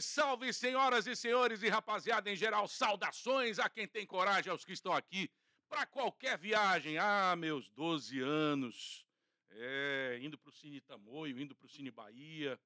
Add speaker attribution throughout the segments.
Speaker 1: Salve, salve, senhoras e senhores e rapaziada em geral, saudações a quem tem coragem, aos que estão aqui para qualquer viagem. Ah, meus 12 anos, é, indo para o Cine Tamoio, indo para o Cine Bahia,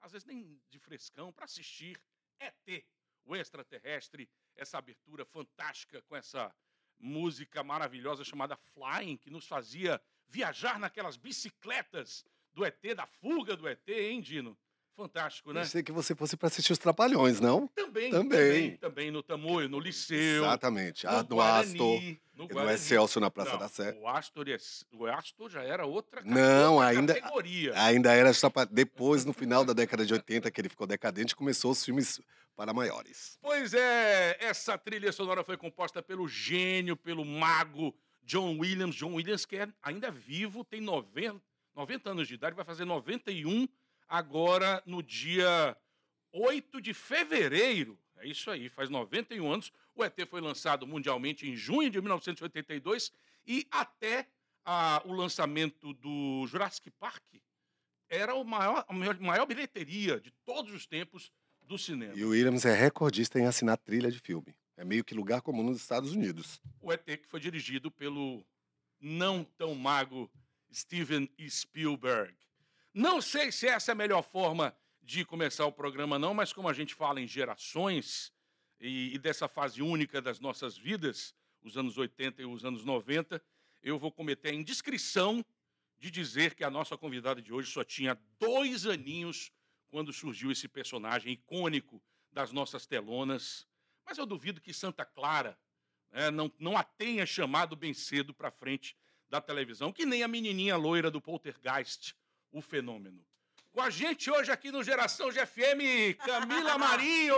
Speaker 1: às vezes nem de frescão, para assistir ET, o extraterrestre, essa abertura fantástica com essa música maravilhosa chamada Flying, que nos fazia viajar naquelas bicicletas do ET, da fuga do ET, hein, Dino? Fantástico, né?
Speaker 2: Pensei que você fosse para assistir os Trapalhões, não?
Speaker 1: Também,
Speaker 2: Também.
Speaker 1: também. No Tamoio, no Liceu.
Speaker 2: Exatamente.
Speaker 1: no
Speaker 2: Ah, no
Speaker 1: Guarani,
Speaker 2: Astor,
Speaker 1: no
Speaker 2: no
Speaker 1: Guarani.
Speaker 2: Excelsior na Praça
Speaker 1: Não,
Speaker 2: da Sé.
Speaker 1: O Astor, o Astor já era outra,
Speaker 2: Não,
Speaker 1: outra
Speaker 2: ainda-
Speaker 1: categoria.
Speaker 2: Ainda era. Depois, no final da década de 80, que ele ficou decadente, começou os filmes para maiores.
Speaker 1: Pois é, essa trilha sonora foi composta pelo gênio, pelo mago John Williams. John Williams, que é ainda vivo, tem 90, 90 anos de idade, vai fazer 91 agora no dia 8 de fevereiro. É isso aí, faz 91 anos. O ET foi lançado mundialmente em junho de 1982 e até ah, o lançamento do Jurassic Park era o maior, a maior, maior bilheteria de todos os tempos do cinema.
Speaker 2: E o Williams é recordista em assinar trilha de filme. É meio que lugar comum nos Estados Unidos.
Speaker 1: o ET que foi dirigido pelo não tão mago Steven Spielberg. Não sei se essa é a melhor forma de começar o programa, não, mas como a gente fala em gerações e, e dessa fase única das nossas vidas, os anos 80 e os anos 90, eu vou cometer a indiscrição de dizer que a nossa convidada de hoje só tinha dois aninhos quando surgiu esse personagem icônico das nossas telonas. Mas eu duvido que Santa Clara né, não, não a tenha chamado bem cedo para frente da televisão, que nem a menininha loira do Poltergeist, o fenômeno. Com a gente hoje aqui no Geração GFM, Camila Marinho!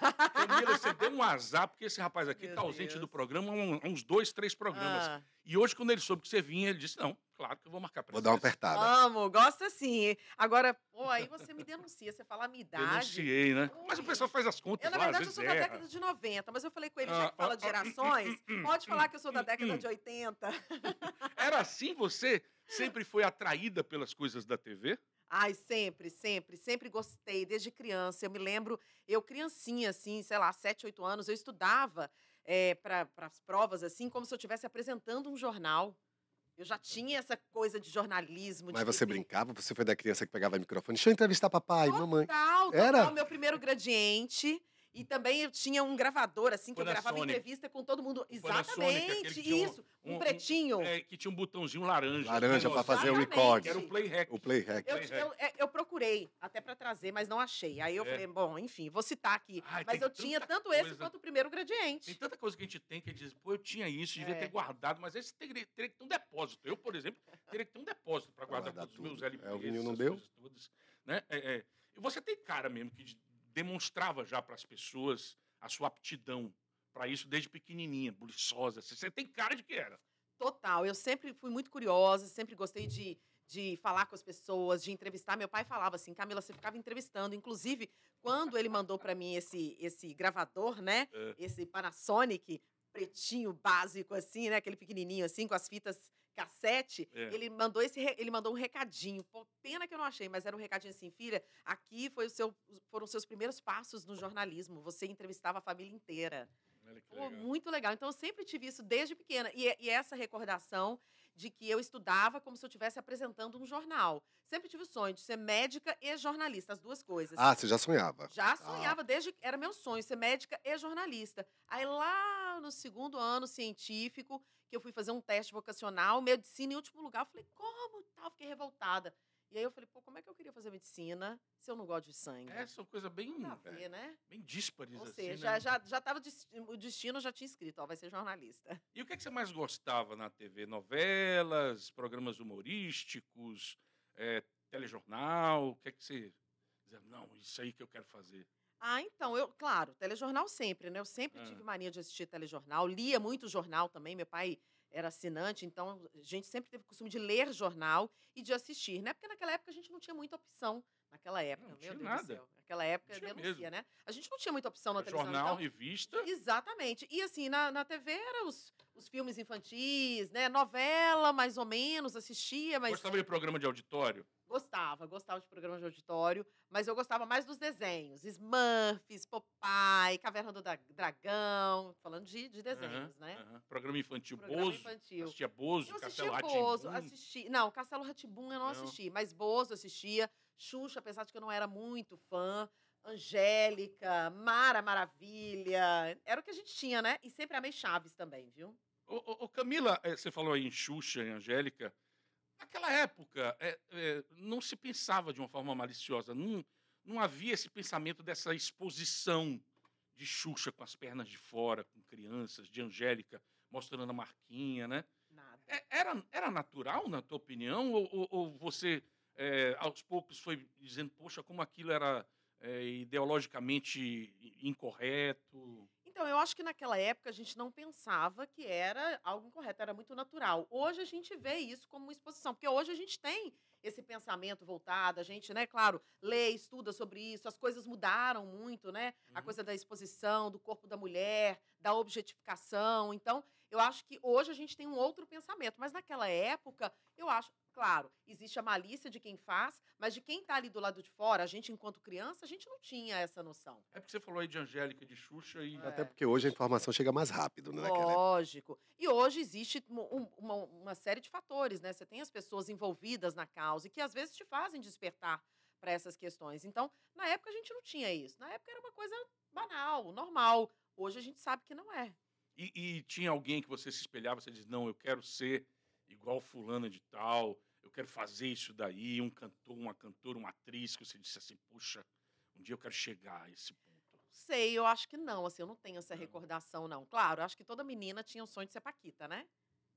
Speaker 1: Camila, você deu um azar, porque esse rapaz aqui
Speaker 3: Meu
Speaker 1: está ausente
Speaker 3: Deus.
Speaker 1: do programa há um- uns dois, três programas.
Speaker 3: Ah,
Speaker 1: E hoje, quando ele soube que você vinha, ele disse: Não, claro que eu vou marcar
Speaker 2: Vou
Speaker 1: presença.
Speaker 2: dar uma apertada.
Speaker 3: amo, gosto assim. Agora, pô, aí você me denuncia, você fala a minha idade.
Speaker 1: Denunciei, né? Mas o pessoal faz as contas
Speaker 3: Eu, na
Speaker 1: lá, às
Speaker 3: verdade, eu sou da
Speaker 1: erra.
Speaker 3: década de 90, mas eu falei com ele,
Speaker 1: Ah,
Speaker 3: já que fala de
Speaker 1: ah, ah,
Speaker 3: gerações, pode falar que eu sou da década de 80.
Speaker 1: Era assim? Você sempre foi atraída pelas coisas da TV?
Speaker 3: Ai, sempre, sempre, sempre gostei, desde criança. Eu me lembro, eu criancinha, assim, sei lá, 7, 8 anos, eu estudava para as provas, assim, como se eu estivesse apresentando um jornal. Eu já tinha essa coisa de jornalismo.
Speaker 2: Mas
Speaker 3: de
Speaker 2: você brincava? Você foi da criança que pegava o microfone? Deixa eu entrevistar papai, mamãe.
Speaker 3: Total, total.
Speaker 2: Era?
Speaker 3: Meu primeiro gradiente. E também eu tinha um gravador, assim, que eu gravava entrevista com todo mundo. Exatamente, isso. Um,
Speaker 1: um- um-
Speaker 3: pretinho.
Speaker 1: É, que tinha um botãozinho laranja.
Speaker 2: Laranja
Speaker 1: um
Speaker 2: pra
Speaker 1: negócio.
Speaker 2: fazer o record.
Speaker 1: Que era o play hack.
Speaker 2: O play hack.
Speaker 3: Eu,
Speaker 1: Play
Speaker 3: eu, é, eu procurei até para trazer, mas não achei. Aí eu
Speaker 1: É.
Speaker 3: falei, bom, enfim, vou citar aqui.
Speaker 1: Ai,
Speaker 3: mas
Speaker 1: tem
Speaker 3: eu tinha tanto esse
Speaker 1: coisa.
Speaker 3: quanto o primeiro
Speaker 1: Tem
Speaker 3: gradiente.
Speaker 1: tanta coisa que a gente tem que diz, pô, eu tinha isso, devia
Speaker 3: É.
Speaker 1: ter guardado, mas esse teria, teria que ter um depósito. Eu, por exemplo, teria que ter um depósito para guardar
Speaker 2: guardar
Speaker 1: todos os meus. LPs.
Speaker 2: É, o vinil não deu?
Speaker 1: todas, né? É, é. E você tem cara mesmo que de- demonstrava já para as pessoas a sua aptidão para isso desde pequenininha, buliçosa. Você tem cara de que era.
Speaker 3: Total. Eu sempre fui muito curiosa, sempre gostei de, de falar com as pessoas, de entrevistar. Meu pai falava assim, Camila, você ficava entrevistando. Inclusive, quando ele mandou para mim esse, esse gravador, né?
Speaker 1: É.
Speaker 3: Esse Panasonic pretinho básico assim, né? Aquele pequenininho assim com as fitas cassete,
Speaker 1: É.
Speaker 3: ele mandou esse ele mandou um recadinho. Pô, pena que eu não achei, mas era um recadinho assim, filha, aqui foi o seu, foram os seus primeiros passos no jornalismo. Você entrevistava a família inteira.
Speaker 1: Olha que
Speaker 3: Pô,
Speaker 1: legal.
Speaker 3: muito legal. Então, eu sempre tive isso desde pequena. E, e essa recordação de que eu estudava como se eu estivesse apresentando um jornal. Sempre tive o sonho de ser médica e jornalista, as duas coisas.
Speaker 2: Ah, você já sonhava?
Speaker 3: Já
Speaker 2: Ah.
Speaker 3: sonhava desde era meu sonho ser médica e jornalista. Aí lá no segundo ano científico, que eu fui fazer um teste vocacional, medicina em último lugar, eu falei: "Como?" Tal, fiquei revoltada. E aí eu falei: "Pô, como é que eu queria fazer medicina se eu não gosto de sangue?"
Speaker 1: É, são coisas bem,
Speaker 3: Nada a ver, né?
Speaker 1: bem díspares.
Speaker 3: Ou
Speaker 1: assim,
Speaker 3: seja,
Speaker 1: né?
Speaker 3: já, já tava o destino já tinha escrito, ó, vai ser jornalista.
Speaker 1: E o que, é que você mais gostava na TV? Novelas, programas humorísticos, eh, telejornal? O que é que você não, isso aí que eu quero fazer?
Speaker 3: Ah, então, eu, claro, telejornal sempre, né? Eu sempre
Speaker 1: Ah.
Speaker 3: tive mania de assistir telejornal, lia muito jornal também, meu pai era assinante, então a gente sempre teve o costume de ler jornal e de assistir, né? Porque naquela época a gente não tinha muita opção Naquela época,
Speaker 1: Não,
Speaker 3: meu
Speaker 1: tinha
Speaker 3: Deus
Speaker 1: nada.
Speaker 3: do céu. Naquela época
Speaker 1: Tinha
Speaker 3: denuncia,
Speaker 1: mesmo.
Speaker 3: né? A gente não tinha muita opção na televisão.
Speaker 1: Jornal,
Speaker 3: então-
Speaker 1: revista.
Speaker 3: Exatamente. E assim, na, na TV eram os, os filmes infantis, né? Novela, mais ou menos, assistia, mas.
Speaker 1: Gostava de programa de auditório?
Speaker 3: Gostava, gostava de programa de auditório, mas eu gostava mais dos desenhos. Smurfs, Popeye, Caverna do Dra- Dragão, falando de, de desenhos,
Speaker 1: Aham,
Speaker 3: né?
Speaker 1: aham. Programa infantil,
Speaker 3: Programa
Speaker 1: Bozo.
Speaker 3: infantil.
Speaker 1: Assistia Bozo,
Speaker 3: Eu
Speaker 1: Castelo
Speaker 3: Bozo, assisti. Não, Castelo Ratibum eu não,
Speaker 1: Não.
Speaker 3: assisti, mas Bozo assistia. Xuxa, apesar de que eu não era muito fã. Angélica, Mara Maravilha. Era o que a gente tinha, né? E sempre amei Chaves também, viu?
Speaker 1: Ô, ô, ô, Camila, eh, você falou aí em Xuxa, em Angélica. Naquela época, eh, eh, não se pensava de uma forma maliciosa. Não, não havia esse pensamento dessa exposição de Xuxa com as pernas de fora, com crianças, de Angélica mostrando a marquinha, né?
Speaker 3: Nada.
Speaker 1: É- Era, era natural, na tua opinião? Ou, ou- ou você, eh, aos poucos, foi dizendo, poxa, como aquilo era eh, ideologicamente incorreto?
Speaker 3: Então, eu acho que naquela época a gente não pensava que era algo incorreto, era muito natural. Hoje a gente vê isso como uma exposição, porque hoje a gente tem esse pensamento voltado, a gente, né, claro, lê, estuda sobre isso, as coisas mudaram muito, né? A
Speaker 1: Uhum.
Speaker 3: coisa da exposição, do corpo da mulher, da objetificação. Então, eu acho que hoje a gente tem um outro pensamento, mas naquela época, eu acho, claro, existe a malícia de quem faz, mas de quem está ali do lado de fora, a gente enquanto criança, a gente não tinha essa noção.
Speaker 1: É porque você falou aí de Angélica e de Xuxa e.
Speaker 3: É.
Speaker 2: Até porque hoje a informação chega mais rápido, né?
Speaker 3: Lógico. E hoje existe um- um- uma, uma série de fatores, né? Você tem as pessoas envolvidas na causa e que às vezes te fazem despertar para essas questões. Então, na época a gente não tinha isso. Na época era uma coisa banal, normal. Hoje a gente sabe que não é.
Speaker 1: E, e tinha alguém que você se espelhava, você diz, não, eu quero ser igual fulana de tal, eu quero fazer isso daí, um cantor, uma cantora, uma atriz, que você disse assim, puxa, um dia eu quero chegar a esse ponto.
Speaker 3: Sei, eu acho que não, assim, eu não tenho essa
Speaker 1: Não.
Speaker 3: recordação, não. Claro, acho que toda menina tinha o sonho de ser Paquita, né?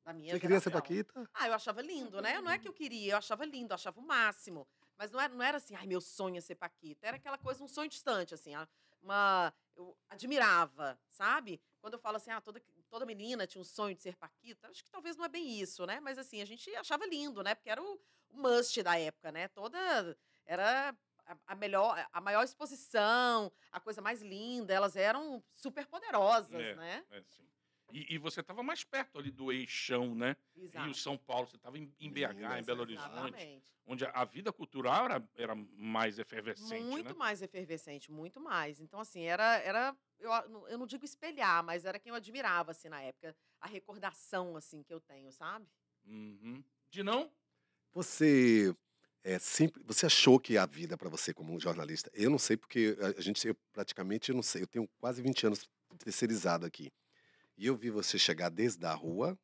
Speaker 3: Da minha
Speaker 2: Você queria ser
Speaker 3: geração.
Speaker 2: Paquita?
Speaker 3: Ah, eu achava lindo, né? Não é que eu queria, eu achava lindo, eu achava o máximo. Mas não era, não era assim, ai, meu sonho é ser Paquita. Era aquela coisa, um sonho distante, assim. ah, Uma, eu admirava, sabe? Quando eu falo assim, ah, toda, toda menina tinha um sonho de ser Paquita, acho que talvez não é bem isso, né? Mas assim, a gente achava lindo, né? Porque era o, o must da época, né? Toda. Era a, melhor, a maior exposição, a coisa mais linda. Elas eram super poderosas,
Speaker 1: É.
Speaker 3: né?
Speaker 1: É assim. E, e você estava mais perto ali do eixão, né?
Speaker 3: Exato.
Speaker 1: Rio, São Paulo, você estava em, em BH, em Belo Horizonte,
Speaker 3: Exatamente.
Speaker 1: onde a, a vida cultural era, era mais efervescente,
Speaker 3: Muito
Speaker 1: né?
Speaker 3: mais efervescente, muito mais. Então, assim, era. era eu, eu não digo espelhar, mas era quem eu admirava, assim, na época. A recordação, assim, que eu tenho, sabe?
Speaker 1: Uhum. De não?
Speaker 2: Você é, sempre, você achou que a vida para você como jornalista? Eu não sei porque a a gente eu praticamente eu não sei, eu tenho quase 20 anos terceirizado aqui. E eu vi você chegar desde a rua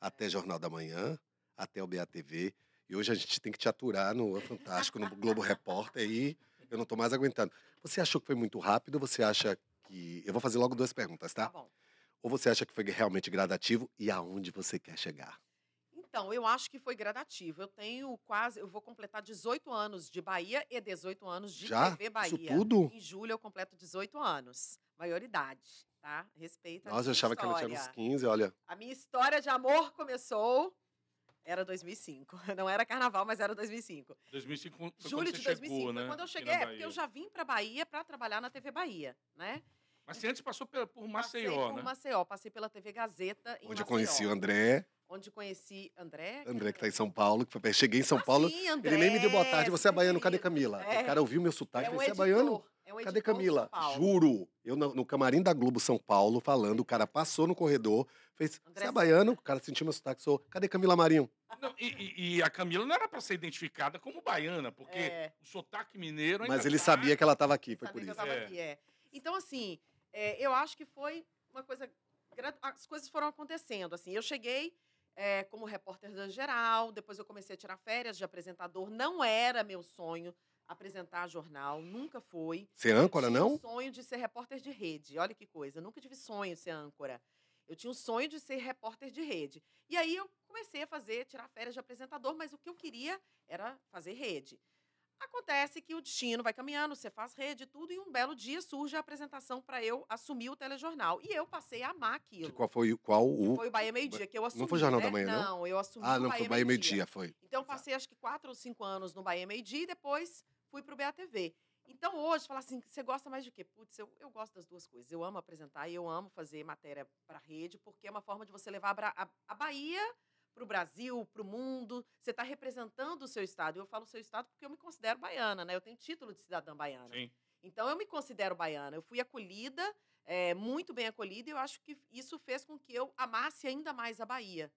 Speaker 2: até Jornal da Manhã, até o BATV, e hoje a gente tem que te aturar no Fantástico, no Globo Repórter e eu não tô mais aguentando. Você achou que foi muito rápido você acha que eu vou fazer logo duas perguntas,
Speaker 3: Tá
Speaker 2: tá?
Speaker 3: bom.
Speaker 2: Ou você acha que foi realmente gradativo e aonde você quer chegar?
Speaker 3: Então, eu acho que foi gradativo. Eu tenho quase. Eu vou completar 18 anos de Bahia e 18 anos de
Speaker 2: Já?
Speaker 3: TV Bahia.
Speaker 2: Isso tudo?
Speaker 3: Em julho eu completo 18 anos. Maioridade, tá? Respeita. a
Speaker 2: Nossa, eu
Speaker 3: minha
Speaker 2: achava que ela tinha uns
Speaker 3: história.
Speaker 2: 15, olha.
Speaker 3: A minha história de amor começou. Era 2005. Não era carnaval, mas era 2005.
Speaker 1: 2005 foi
Speaker 3: Julho
Speaker 1: quando
Speaker 3: de
Speaker 1: você
Speaker 3: 2005
Speaker 1: chegou,
Speaker 3: foi
Speaker 1: né?
Speaker 3: quando eu cheguei, é, porque eu já vim para Bahia para trabalhar na TV Bahia, né?
Speaker 1: Mas você antes passou por, por
Speaker 3: passei
Speaker 1: Maceió,
Speaker 3: por
Speaker 1: né?
Speaker 3: Maceió, passei pela TV Gazeta em
Speaker 2: Onde eu
Speaker 3: Maceió,
Speaker 2: conheci o André,
Speaker 3: Onde conheci André.
Speaker 2: André que tá em São Paulo, que foi- cheguei em São
Speaker 3: Ah,
Speaker 2: Paulo,
Speaker 3: sim, André,
Speaker 2: ele nem me deu boa tarde, você é baiano, cadê. Camila?
Speaker 3: É.
Speaker 2: O cara ouviu meu sotaque,
Speaker 3: É um
Speaker 2: você é
Speaker 3: editor,
Speaker 2: baiano?
Speaker 3: é um
Speaker 2: Cadê Camila? Juro, eu no, no camarim da Globo São Paulo, falando, o cara passou no corredor, fez,
Speaker 3: André
Speaker 2: você é baiano? O cara sentiu meu sotaque, sou, cadê Camila Marinho?
Speaker 1: Não, e, e- a Camila não era para ser identificada como baiana, porque
Speaker 3: É.
Speaker 1: o sotaque mineiro ainda
Speaker 2: Mas ele
Speaker 1: tá-
Speaker 2: sabia que ela estava aqui, foi
Speaker 3: Sabia
Speaker 2: por
Speaker 3: que eu
Speaker 2: isso.
Speaker 3: tava
Speaker 1: É.
Speaker 3: aqui, é. Então, assim, é, eu acho que foi uma coisa. As coisas foram acontecendo. Assim, eu cheguei é, como repórter da geral, depois eu comecei a tirar férias de apresentador. Não era meu sonho apresentar jornal, nunca foi.
Speaker 2: É âncora,
Speaker 3: eu tinha
Speaker 2: não?
Speaker 3: o sonho de ser repórter de rede. Olha que coisa. Eu nunca tive sonho de ser âncora. Eu tinha o sonho de ser repórter de rede. E aí eu comecei a fazer, tirar férias de apresentador, mas o que eu queria era fazer rede. Acontece que o destino vai caminhando, você faz rede e tudo, e um belo dia surge a apresentação para eu assumir o telejornal. E eu passei a amar aquilo.
Speaker 2: Que Qual foi, qual o...
Speaker 3: Foi o Bahia Meio Dia, que eu assumi.
Speaker 2: foi Jornal
Speaker 3: né?
Speaker 2: da Manhã, não?
Speaker 3: Não, eu assumi
Speaker 2: Ah,
Speaker 3: o
Speaker 2: não,
Speaker 3: Bahia
Speaker 2: foi Bahia Meio. Dia, foi.
Speaker 3: Então, eu passei acho que quatro ou cinco anos no Bahia Meio Dia e depois fui pro BATV. Então, hoje, falar assim, você gosta mais de quê? Putz, eu, eu gosto das duas coisas. Eu amo apresentar e eu amo fazer matéria para rede, porque é uma forma de você levar a, a, a Bahia para o Brasil, para o mundo. Você está representando o seu estado. Eu falo seu estado porque eu me considero baiana, né? Eu tenho título de cidadã baiana.
Speaker 1: Sim.
Speaker 3: Então, eu me considero baiana. Eu fui acolhida, é, muito bem acolhida, e eu acho que isso fez com que eu amasse ainda mais a Bahia.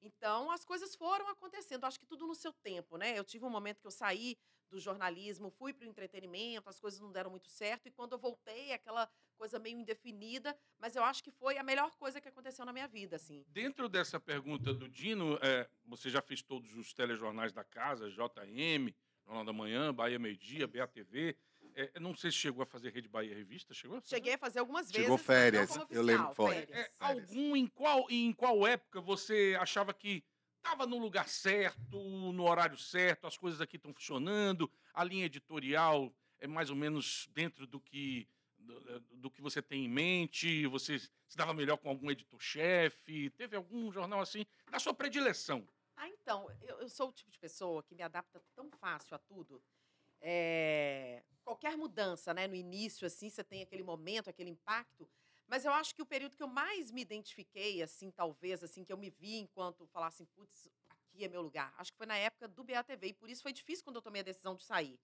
Speaker 3: Então, as coisas foram acontecendo. Acho que tudo no seu tempo, né? Eu tive um momento que eu saí do jornalismo, fui para o entretenimento, as coisas não deram muito certo, e quando eu voltei, aquela coisa meio indefinida, mas eu acho que foi a melhor coisa que aconteceu na minha vida, assim.
Speaker 1: Dentro dessa pergunta do Dino, é, você já fez todos os telejornais da casa, JM, Jornal da Manhã, Bahia Meio Dia, BATV. É, eu não sei se chegou a fazer Rede Bahia Revista, chegou? a fazer?
Speaker 3: Cheguei a fazer algumas vezes.
Speaker 2: Chegou férias,
Speaker 3: como
Speaker 2: eu lembro,
Speaker 3: oficial,
Speaker 2: foi.
Speaker 3: férias.
Speaker 1: É,
Speaker 2: Férias.
Speaker 1: algum em qual em qual época você achava que estava no lugar certo, no horário certo, as coisas aqui estão funcionando, a linha editorial é mais ou menos dentro do que do, do que você tem em mente, você se dava melhor com algum editor-chefe, teve algum jornal assim da sua predileção?
Speaker 3: Ah, então, eu, eu sou o tipo de pessoa que me adapta tão fácil a tudo. É, qualquer mudança, né? No início, assim, você tem aquele momento, aquele impacto. Mas eu acho que o período que eu mais me identifiquei, assim, talvez, assim, que eu me vi enquanto falar assim, putz, aqui é meu lugar. Acho que foi na época do BATV. E por isso foi difícil quando eu tomei a decisão de sair.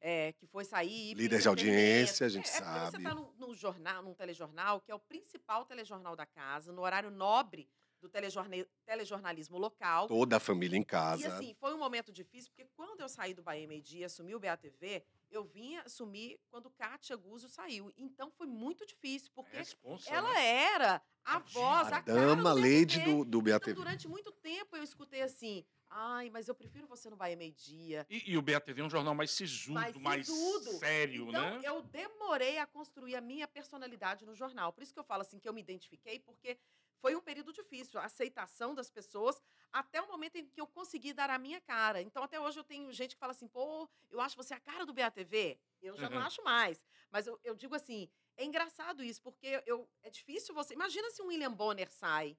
Speaker 3: É, que foi sair.
Speaker 2: Líder de audiência, a gente
Speaker 3: é, é
Speaker 2: sabe.
Speaker 3: Você está num jornal, num telejornal, que é o principal telejornal da casa, no horário nobre do telejorna- telejornalismo local.
Speaker 2: Toda a família em
Speaker 3: E
Speaker 2: casa.
Speaker 3: assim, foi um momento difícil, porque quando eu saí do Bahia Meio Dia, assumi o BATV, eu vinha assumir quando Kátia Guzzo saiu. Então foi muito difícil, porque
Speaker 1: Responsa,
Speaker 3: ela
Speaker 1: né?
Speaker 3: era a
Speaker 1: A
Speaker 3: voz,
Speaker 2: a
Speaker 3: a cara
Speaker 2: dama
Speaker 3: do
Speaker 2: lady do, do
Speaker 3: Então,
Speaker 2: BATV.
Speaker 3: durante muito tempo eu escutei assim, ai, mas eu prefiro você no Bahia Meio Dia.
Speaker 1: E, e o BATV é um jornal mais sisudo,
Speaker 3: Mais
Speaker 1: mais,
Speaker 3: sisudo.
Speaker 1: sério,
Speaker 3: Então,
Speaker 1: né?
Speaker 3: eu demorei a construir a minha personalidade no jornal. Por isso que eu falo assim que eu me identifiquei, porque foi um período difícil, a aceitação das pessoas, até o momento em que eu consegui dar a minha cara. Então, até hoje eu tenho gente que fala assim, pô, eu acho você a cara do BATV. Eu já não
Speaker 1: Uhum.
Speaker 3: acho mais. Mas eu, eu digo assim, é engraçado isso, porque eu, é difícil você. Imagina se um William Bonner sai.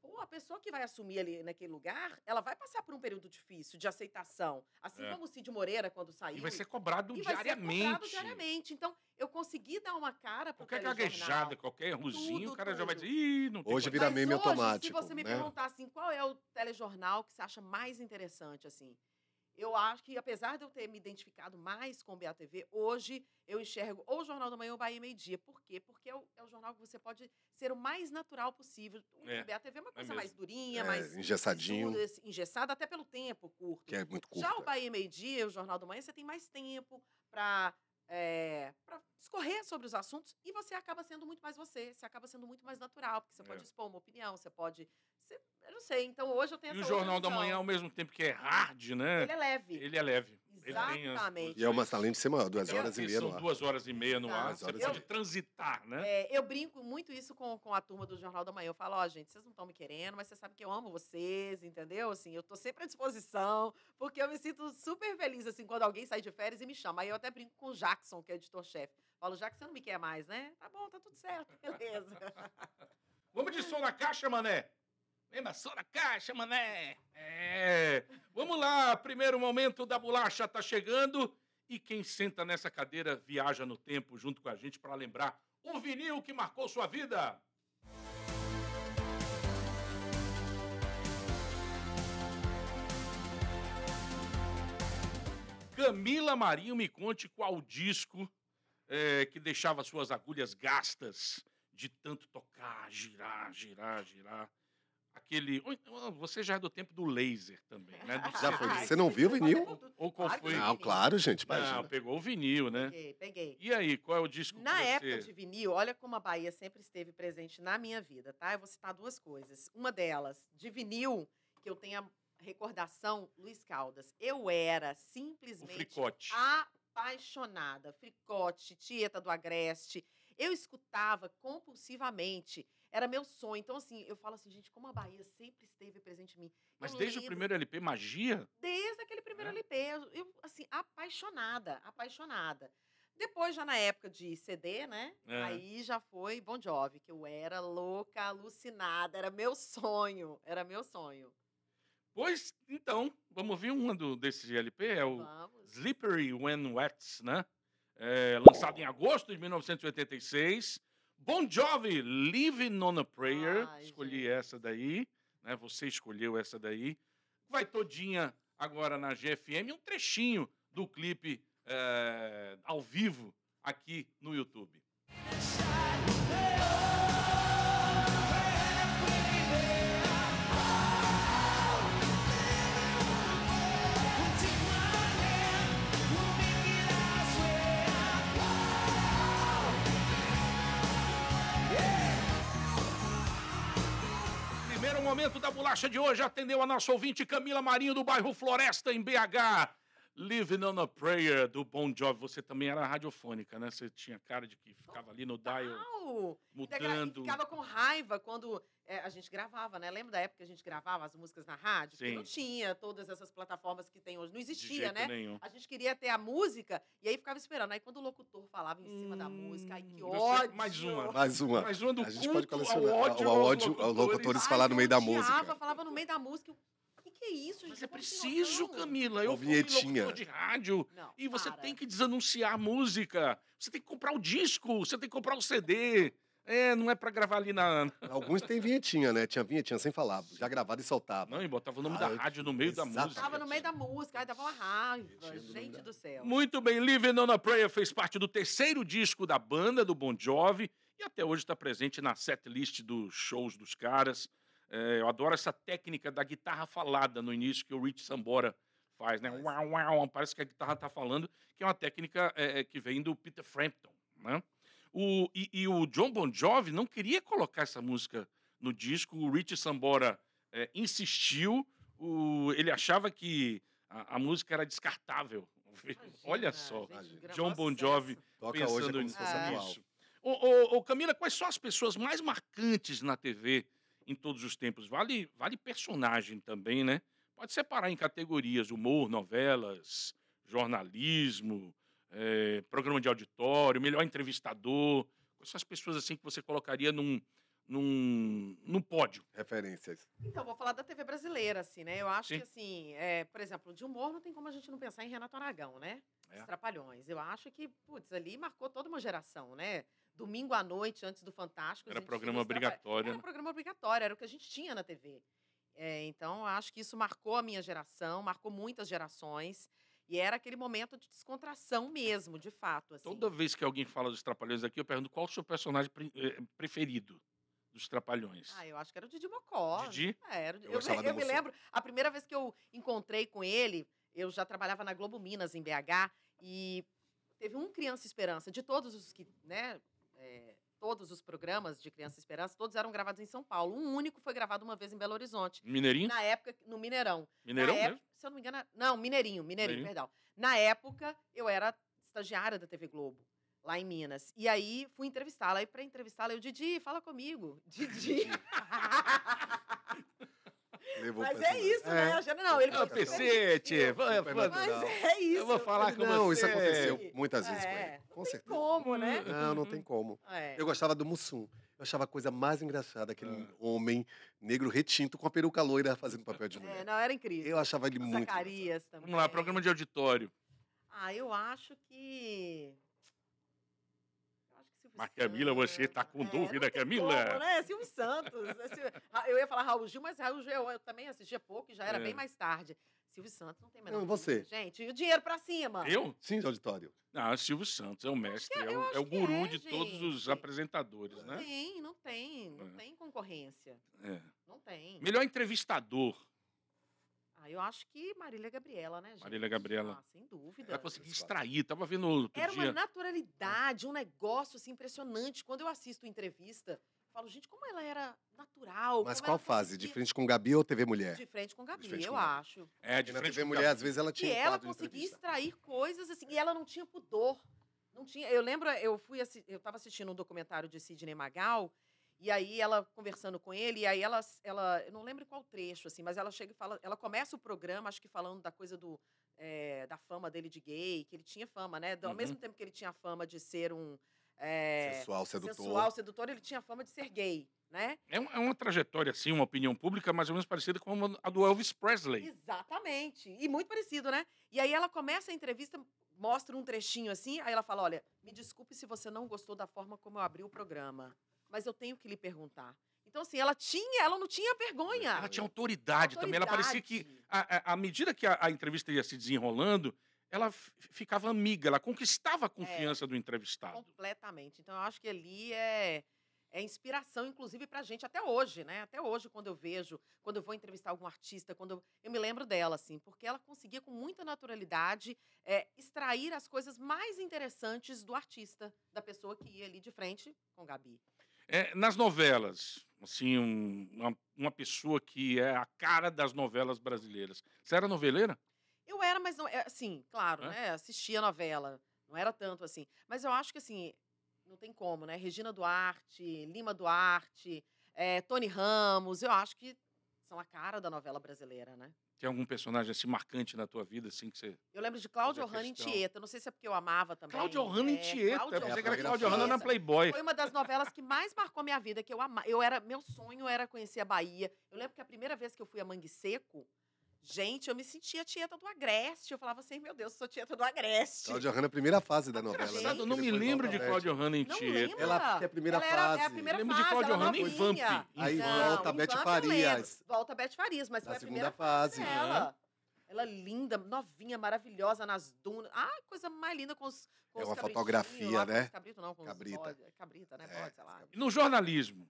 Speaker 3: Pô, a pessoa que vai assumir ali naquele lugar, ela vai passar por um período difícil de aceitação. Assim
Speaker 1: É.
Speaker 3: como o Cid Moreira, quando saiu.
Speaker 1: E vai ser cobrado
Speaker 3: E vai ser
Speaker 1: diariamente.
Speaker 3: cobrado diariamente. Então, eu consegui dar uma cara pro
Speaker 1: Qualquer gaguejada, qualquer errozinho,
Speaker 3: Tudo,
Speaker 1: o cara já vai
Speaker 3: tudo.
Speaker 1: dizer, ih, não tem
Speaker 2: Hoje
Speaker 1: condição."
Speaker 2: vira
Speaker 3: Mas
Speaker 2: meme
Speaker 3: hoje,
Speaker 2: automático.
Speaker 3: Se você me
Speaker 2: né?
Speaker 3: perguntar assim, qual é o telejornal que você acha mais interessante, assim? Eu acho que, apesar de eu ter me identificado mais com o BATV, hoje eu enxergo ou o Jornal da Manhã ou o Bahia Meio Dia. Por quê? Porque é o, é o jornal que você pode ser o mais natural possível. O
Speaker 1: É,
Speaker 3: BATV é uma coisa
Speaker 1: mesmo.
Speaker 3: mais durinha,
Speaker 2: É,
Speaker 3: mais
Speaker 2: engessadinho.
Speaker 3: assim, engessado, até pelo tempo curto.
Speaker 2: Que é muito curto.
Speaker 3: Já o Bahia Meio Dia, o Jornal da Manhã, você tem mais tempo para discorrer sobre os assuntos e você acaba sendo muito mais você, você acaba sendo muito mais natural, porque você pode
Speaker 1: É.
Speaker 3: expor uma opinião, você pode. Você- eu não sei, então hoje eu tenho
Speaker 1: E o
Speaker 3: essa outra
Speaker 1: Jornal da. Manhã, ao mesmo tempo que é hard, né?
Speaker 3: Ele é leve.
Speaker 1: Ele é leve. Tem
Speaker 3: Exatamente.
Speaker 2: E é uma além de ser maior, duas horas e meia no
Speaker 1: São
Speaker 2: ar.
Speaker 1: duas horas e meia no ar. Você pode transitar, né?
Speaker 3: É, eu brinco muito isso com, com a turma do Jornal da Manhã. Eu falo, ó, gente, vocês não estão me querendo, mas você sabe que eu amo vocês, entendeu? Assim, eu tô sempre à disposição, porque eu me sinto super feliz, assim, quando alguém sai de férias e me chama. Aí eu até brinco com o Jackson, que é editor-chefe. Falo, Jackson, você não me quer mais, né? Tá bom, tá tudo certo, beleza.
Speaker 1: Vamos de som na caixa, mané. Na caixa, mané. É. Vamos lá, primeiro momento da bolacha tá chegando. E quem senta nessa cadeira viaja no tempo junto com a gente para lembrar um vinil que marcou sua vida. Camila Marinho, me conte qual disco eh, que deixava suas agulhas gastas de tanto tocar, girar, girar, girar. Aquele. ou então, Você já é do tempo do laser também, né? Do
Speaker 2: Já foi. Você não viu o vinil?
Speaker 1: Ou- ou qual
Speaker 3: Claro
Speaker 1: foi?
Speaker 3: não.
Speaker 2: Não, claro, gente.
Speaker 1: Não,
Speaker 2: Imagina.
Speaker 1: pegou o vinil, né?
Speaker 3: Peguei, peguei.
Speaker 1: E aí, qual é o disco
Speaker 3: Na
Speaker 1: que você...
Speaker 3: época de vinil, olha como a Bahia sempre esteve presente na minha vida, tá? Eu vou citar duas coisas. Uma delas, de vinil, que eu tenho a recordação, Luiz Caldas. Eu era
Speaker 1: O
Speaker 3: simplesmente
Speaker 1: fricote.
Speaker 3: apaixonada. Fricote, Tieta do Agreste. Eu escutava compulsivamente. Era meu sonho. Então, assim, eu falo assim, gente, como a Bahia sempre esteve presente em mim.
Speaker 1: Mas
Speaker 3: Eu
Speaker 1: desde o
Speaker 3: lembro-
Speaker 1: primeiro LP, Magia?
Speaker 3: Desde aquele primeiro
Speaker 1: É?
Speaker 3: LP. Eu, eu, assim, apaixonada, apaixonada. Depois, já na época de CD, né?
Speaker 1: É.
Speaker 3: Aí já foi Bon Jovi, que eu era louca, alucinada. Era meu sonho. Era meu sonho.
Speaker 1: Pois, então, vamos ouvir uma do, desse LP, é o
Speaker 3: Vamos.
Speaker 1: Slippery When Wet, né? É, lançado em agosto de 1986. Bon Jovi, Living on a Prayer.
Speaker 3: Ai,
Speaker 1: Escolhi
Speaker 3: gente.
Speaker 1: essa daí, né? Você escolheu essa daí. Vai todinha agora na GFM, um trechinho do clipe é, ao vivo aqui no YouTube. Primeiro momento da bolacha de hoje atendeu a nossa ouvinte Camila Marinho do bairro Floresta, em BH. Living on a Prayer, do Bon Jovi. Você também era radiofônica, né? Você tinha cara de que ficava ali no dial mudando.
Speaker 3: Ficava com raiva quando é, a gente gravava, né? Lembra da época que a gente gravava as músicas na rádio? Que
Speaker 1: Sim.
Speaker 3: não tinha todas essas plataformas que tem hoje. Não
Speaker 1: De
Speaker 3: existia,
Speaker 1: jeito
Speaker 3: né?
Speaker 1: nenhum.
Speaker 3: A gente queria ter a música e aí ficava esperando. Aí quando o locutor falava em cima da música, ai que
Speaker 1: Hum,
Speaker 3: ódio!
Speaker 1: mais uma.
Speaker 2: Mais uma.
Speaker 1: Mais uma do
Speaker 2: A gente pode
Speaker 1: culto ao
Speaker 2: colecionar
Speaker 1: ódio
Speaker 2: ao ódio aos
Speaker 1: locutores.
Speaker 2: locutores
Speaker 3: Ai,
Speaker 2: falar no meio da
Speaker 3: eu
Speaker 2: música.
Speaker 3: falava no meio da música. É isso, gente?
Speaker 1: Mas é preciso? Camila. Eu fui
Speaker 2: vinhetinha.
Speaker 1: locutor de rádio.
Speaker 3: Não,
Speaker 1: E você
Speaker 3: para.
Speaker 1: tem que desanunciar a música. Você tem que comprar o disco, você tem que comprar o CD. É, não é pra gravar ali na.
Speaker 2: Alguns tem vinhetinha, né? Tinha vinhetinha sem falar, já gravado e soltava.
Speaker 1: Não, e botava o nome
Speaker 2: Ah,
Speaker 1: da rádio no meio da
Speaker 2: exatamente.
Speaker 1: música.
Speaker 3: Tava no meio da música, ai, dava uma raiva. Gente
Speaker 2: da-
Speaker 3: do céu.
Speaker 1: Muito bem, Living on a Prayer fez parte do terceiro disco da banda, do Bon Jovi, e até hoje está presente na setlist dos shows dos caras. É, eu adoro essa técnica da guitarra falada no início que o Rich Sambora faz, né? Uau, uau, parece que a guitarra está falando, que é uma técnica é, é, que vem do Peter Frampton, né? O, e, e o John Bon Jovi não queria colocar essa música no disco, o Rich Sambora é, insistiu, o- ele achava que a, a música era descartável. Olha
Speaker 3: Imagina,
Speaker 1: só.
Speaker 3: gente,
Speaker 2: Imagina.
Speaker 3: gravou
Speaker 1: John Bon. Jovi
Speaker 2: Toca
Speaker 1: pensando
Speaker 2: hoje é
Speaker 1: nisso. Ô, ô, ô, Camila, quais são as pessoas mais marcantes na TV em todos os tempos? Vale, vale personagem também, né? Pode separar em categorias: humor, novelas, jornalismo, eh, programa de auditório, melhor entrevistador. Quais são as pessoas assim que você colocaria num, num, num pódio?
Speaker 2: Referências.
Speaker 3: Então, vou falar da TV brasileira, assim, né? Eu acho
Speaker 1: Sim.
Speaker 3: que, assim, é, por exemplo, de humor não tem como a gente não pensar em Renato Aragão, né?
Speaker 1: É.
Speaker 3: Os Trapalhões. Eu acho que, putz, ali marcou toda uma geração, né? Domingo à noite, antes do Fantástico.
Speaker 1: Era programa obrigatório,
Speaker 3: Era
Speaker 1: né?
Speaker 3: programa obrigatório, era o que a gente tinha na TV. É, então, eu acho que isso marcou a minha geração, marcou muitas gerações. E era aquele momento de descontração mesmo, de fato. Assim.
Speaker 1: Toda vez que alguém fala dos Trapalhões aqui, eu pergunto qual o seu personagem eh, preferido dos Trapalhões.
Speaker 3: Ah, eu acho que era o Didi Mocó.
Speaker 1: Didi?
Speaker 3: É, era
Speaker 2: Eu
Speaker 3: eu,
Speaker 2: do
Speaker 3: eu me lembro, a primeira vez que eu encontrei com ele, eu já trabalhava na Globo Minas, em BH, e teve um Criança Esperança, de todos os que, né, é, todos os programas de Criança Esperança, todos eram gravados em São Paulo. Um único foi gravado uma vez em Belo Horizonte.
Speaker 1: Mineirinho?
Speaker 3: Na época, no Mineirão.
Speaker 1: Mineirão
Speaker 3: Na
Speaker 1: mesmo?
Speaker 3: época, se eu não me engano, não, Mineirinho, Mineirinho,
Speaker 1: Mineirinho.
Speaker 3: perdão. Na época, eu era estagiária da TV Globo, lá em Minas. E aí, fui entrevistá-la. Aí, para entrevistá-la, eu, Didi, fala comigo. Didi.
Speaker 2: Levou
Speaker 3: Mas é isso, né? A gente- Não, ele
Speaker 1: É
Speaker 3: foi
Speaker 1: o
Speaker 3: super
Speaker 1: PC, tchê.
Speaker 3: gentil.
Speaker 1: Vai-
Speaker 2: Super
Speaker 1: vai-
Speaker 2: natural.
Speaker 3: Mas é isso.
Speaker 1: Eu vou falar com
Speaker 2: Não, isso
Speaker 1: você.
Speaker 2: aconteceu muitas vezes com
Speaker 3: É,
Speaker 2: ele. Com
Speaker 3: Não tem
Speaker 2: certeza.
Speaker 3: como, né?
Speaker 2: Não, não tem como.
Speaker 3: É.
Speaker 2: Eu gostava do Mussum. Eu achava a coisa mais engraçada, aquele
Speaker 1: Ah.
Speaker 2: homem negro retinto com a peruca loira fazendo papel de
Speaker 3: É,
Speaker 2: mulher.
Speaker 3: não, era incrível.
Speaker 2: Eu achava ele
Speaker 3: O
Speaker 2: muito.
Speaker 3: Zacarias também.
Speaker 1: Vamos lá, programa de auditório.
Speaker 3: Ah, eu acho que... eu acho que Silvio
Speaker 1: Mas, Camila, você tá com
Speaker 3: Santos.
Speaker 1: dúvida,
Speaker 3: não tem
Speaker 1: Camila?
Speaker 3: Como, né? Silvio Santos. Ra- Eu ia falar Raul Gil, mas Raul Gil eu, eu também assistia pouco e já era
Speaker 1: É.
Speaker 3: bem mais tarde. Silvio Santos não tem menor
Speaker 2: Não, você.
Speaker 3: Gente, e o dinheiro pra cima.
Speaker 1: Eu?
Speaker 2: Sim, de auditório.
Speaker 1: Não, Silvio Santos é o mestre, é, é o guru
Speaker 3: é,
Speaker 1: de todos os
Speaker 3: gente.
Speaker 1: apresentadores,
Speaker 3: Não
Speaker 1: né?
Speaker 3: tem, não tem. Não
Speaker 1: É.
Speaker 3: tem concorrência.
Speaker 1: É.
Speaker 3: Não tem.
Speaker 1: Melhor entrevistador.
Speaker 3: Ah, eu acho que Marília Gabriela, né, gente?
Speaker 1: Marília Gabriela.
Speaker 3: Ah, sem dúvida.
Speaker 1: Ela conseguiu extrair. Tava vendo outro
Speaker 3: Era uma
Speaker 1: dia.
Speaker 3: naturalidade, um negócio assim impressionante. Quando eu assisto entrevista, eu falo, gente, como ela era natural.
Speaker 2: Mas qual fase? De frente com Gabi ou TV Mulher?
Speaker 3: De frente com Gabi,
Speaker 2: frente
Speaker 3: eu
Speaker 2: com
Speaker 3: acho.
Speaker 1: É, de frente
Speaker 2: TV
Speaker 1: com
Speaker 2: Mulher,
Speaker 1: Gabi.
Speaker 2: às vezes, ela
Speaker 3: E
Speaker 2: tinha um
Speaker 3: ela conseguia extrair coisas assim, e ela não tinha pudor. Não tinha. Eu lembro, eu fui assi- eu estava assistindo um documentário de Sidney Magal, e aí ela conversando com ele, e aí ela, ela eu não lembro qual trecho assim, mas ela chega e fala, ela começa o programa, acho que falando da coisa do eh, da fama dele de gay, que ele tinha fama, né? Ao
Speaker 1: Uhum.
Speaker 3: mesmo tempo que ele tinha fama de ser um é,
Speaker 2: Sensual, sedutor.
Speaker 3: sensual, sedutor, ele tinha fama de ser gay, né?
Speaker 1: É, um- é uma trajetória, assim, uma opinião pública mais ou menos parecida com a do Elvis Presley.
Speaker 3: Exatamente. E muito parecido, né? E aí ela começa a entrevista, mostra um trechinho assim, aí ela fala: olha, me desculpe se você não gostou da forma como eu abri o programa, mas eu tenho que lhe perguntar. Então, assim, ela tinha, ela não tinha vergonha.
Speaker 1: Ela tinha autoridade, também. Ela parecia que,
Speaker 3: Autoridade.
Speaker 1: a- a- à medida que a, a entrevista ia se desenrolando, ela ficava amiga, ela conquistava a confiança do entrevistado.
Speaker 3: Completamente. Então, eu acho que ali é, é inspiração, inclusive, pra gente até hoje, né? Até hoje, quando eu vejo, quando eu vou entrevistar algum artista, quando eu, eu me lembro dela, assim, porque ela conseguia, com muita naturalidade, é, extrair as coisas mais interessantes do artista, da pessoa que ia ali de frente com Gabi.
Speaker 1: É, nas novelas, assim, um- uma, uma pessoa que é a cara das novelas brasileiras. Você era noveleira?
Speaker 3: Eu era, mas não. é, Assim, claro,
Speaker 1: É?
Speaker 3: né? Assistia novela. Não era tanto assim. Mas eu acho que, assim, não tem como, né? Regina Duarte, Lima Duarte, eh, Tony Ramos, eu acho que são a cara da novela brasileira, né?
Speaker 1: Tem algum personagem assim marcante na tua vida, assim, que você...
Speaker 3: Eu lembro de Cláudia
Speaker 1: Fazer
Speaker 3: Ohana em. Tieta. Não sei se é porque eu amava também.
Speaker 1: Cláudia Ohana em
Speaker 3: É,
Speaker 1: Tieta.
Speaker 3: Cláudia
Speaker 1: Eu pensei que
Speaker 2: Ohana
Speaker 1: era
Speaker 2: em
Speaker 1: Cláudia Ohana na. Playboy.
Speaker 3: Foi uma das novelas que mais marcou minha vida, que eu ama... eu era meu sonho era conhecer a Bahia. Eu lembro que a primeira vez que eu fui a Mangue Seco, gente, eu me sentia tieta do Agreste. Eu falava assim, meu Deus, eu sou tieta do Agreste.
Speaker 2: Cláudia Hanna, a primeira fase da novela. Né?
Speaker 1: eu não me lembro de Cláudia Ohana em
Speaker 3: Não
Speaker 1: Tieta.
Speaker 2: Ela é a primeira
Speaker 3: Ela era- é
Speaker 2: fase.
Speaker 3: a primeira
Speaker 1: Lembro de
Speaker 3: fase,
Speaker 1: Cláudia
Speaker 3: ela
Speaker 1: Ohana em. Vamp.
Speaker 2: Aí
Speaker 1: Vamp.
Speaker 2: volta a Beth
Speaker 3: eu
Speaker 2: Farias.
Speaker 3: lembro. Volta a Beth Farias, mas
Speaker 2: Na
Speaker 3: foi a
Speaker 2: segunda
Speaker 3: primeira fase
Speaker 2: fase.
Speaker 3: dela. Ela linda, novinha, maravilhosa nas dunas. Ah, coisa mais linda com os com
Speaker 2: É uma fotografia,
Speaker 3: lá, com
Speaker 2: né?
Speaker 3: os Cabrito não, com
Speaker 2: Cabrita.
Speaker 3: os bode, cabrita, né?
Speaker 2: É,
Speaker 3: Bode, sei lá.
Speaker 1: No jornalismo?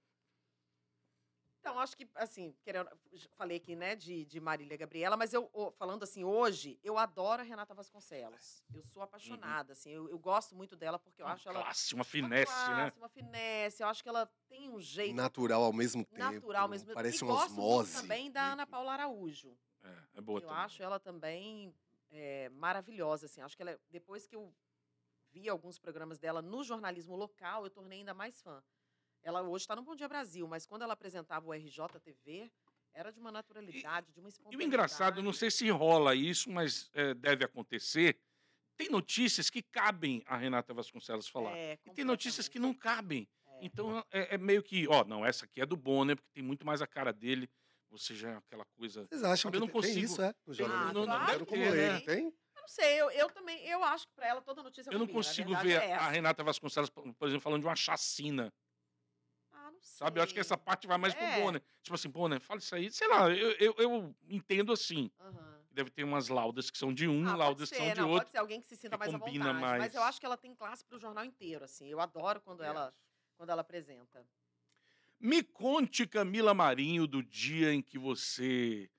Speaker 3: Então, acho que, assim, querendo, falei aqui, né, de, de Marília Gabriela, mas eu, falando assim, hoje, eu adoro a Renata Vasconcelos. Eu sou apaixonada, assim, eu, eu gosto muito dela porque eu
Speaker 1: Uma
Speaker 3: acho ela.
Speaker 1: classe, uma
Speaker 3: uma
Speaker 1: finesse, né?
Speaker 3: classe, Uma finesse, eu acho que ela tem um jeito
Speaker 2: Natural ao mesmo tempo.
Speaker 3: natural mesmo.
Speaker 2: Parece
Speaker 3: e
Speaker 2: uma
Speaker 3: gosto muito
Speaker 2: osmose.
Speaker 3: também da Ana Paula Araújo.
Speaker 1: É, é boa
Speaker 3: eu
Speaker 1: também.
Speaker 3: acho ela também é, maravilhosa, assim. Acho que ela, depois que eu vi alguns programas dela no jornalismo local, eu tornei ainda mais fã. Ela hoje está no Bom Dia Brasil, mas quando ela apresentava o RJTV, era de uma naturalidade, de uma
Speaker 1: E
Speaker 3: espontaneidade.
Speaker 1: o engraçado, eu não sei se rola isso, mas é, deve acontecer. Tem notícias que cabem a Renata Vasconcelos falar.
Speaker 3: É,
Speaker 1: e tem notícias que não cabem.
Speaker 3: É.
Speaker 1: Então é, é meio que, ó, não, essa aqui é do Bonner, porque tem muito mais a cara dele. Você já é aquela coisa.
Speaker 2: Vocês acham
Speaker 1: Eu
Speaker 2: que
Speaker 1: não
Speaker 2: tem- tem
Speaker 1: consigo-
Speaker 2: isso, é? No jornalismo
Speaker 1: não- não
Speaker 2: brasileiro,
Speaker 1: deve
Speaker 2: como ele,
Speaker 1: né?
Speaker 2: tem?
Speaker 3: Eu não sei, eu, eu também, eu acho que para ela toda notícia
Speaker 1: Eu não
Speaker 3: combina, a
Speaker 1: consigo ver
Speaker 3: é
Speaker 1: a. Renata Vasconcelos, por por exemplo, falando de uma chacina. Sabe? Eu acho que essa parte vai mais
Speaker 3: É.
Speaker 1: pro Bonner. Tipo assim, Bonner, fala isso aí. Sei lá, eu, eu, eu entendo assim.
Speaker 3: Aham.
Speaker 1: Deve ter umas laudas que são de um,
Speaker 3: Ah,
Speaker 1: laudas que
Speaker 3: ser,
Speaker 1: são de
Speaker 3: não,
Speaker 1: outro.
Speaker 3: Pode ser alguém que se sinta
Speaker 1: que
Speaker 3: mais à
Speaker 1: combina
Speaker 3: vontade. Mas
Speaker 1: mais.
Speaker 3: eu acho que ela tem classe para o jornal inteiro, assim. Eu adoro quando ela, quando ela apresenta.
Speaker 1: Me conte, Camila Marinho, do dia em que você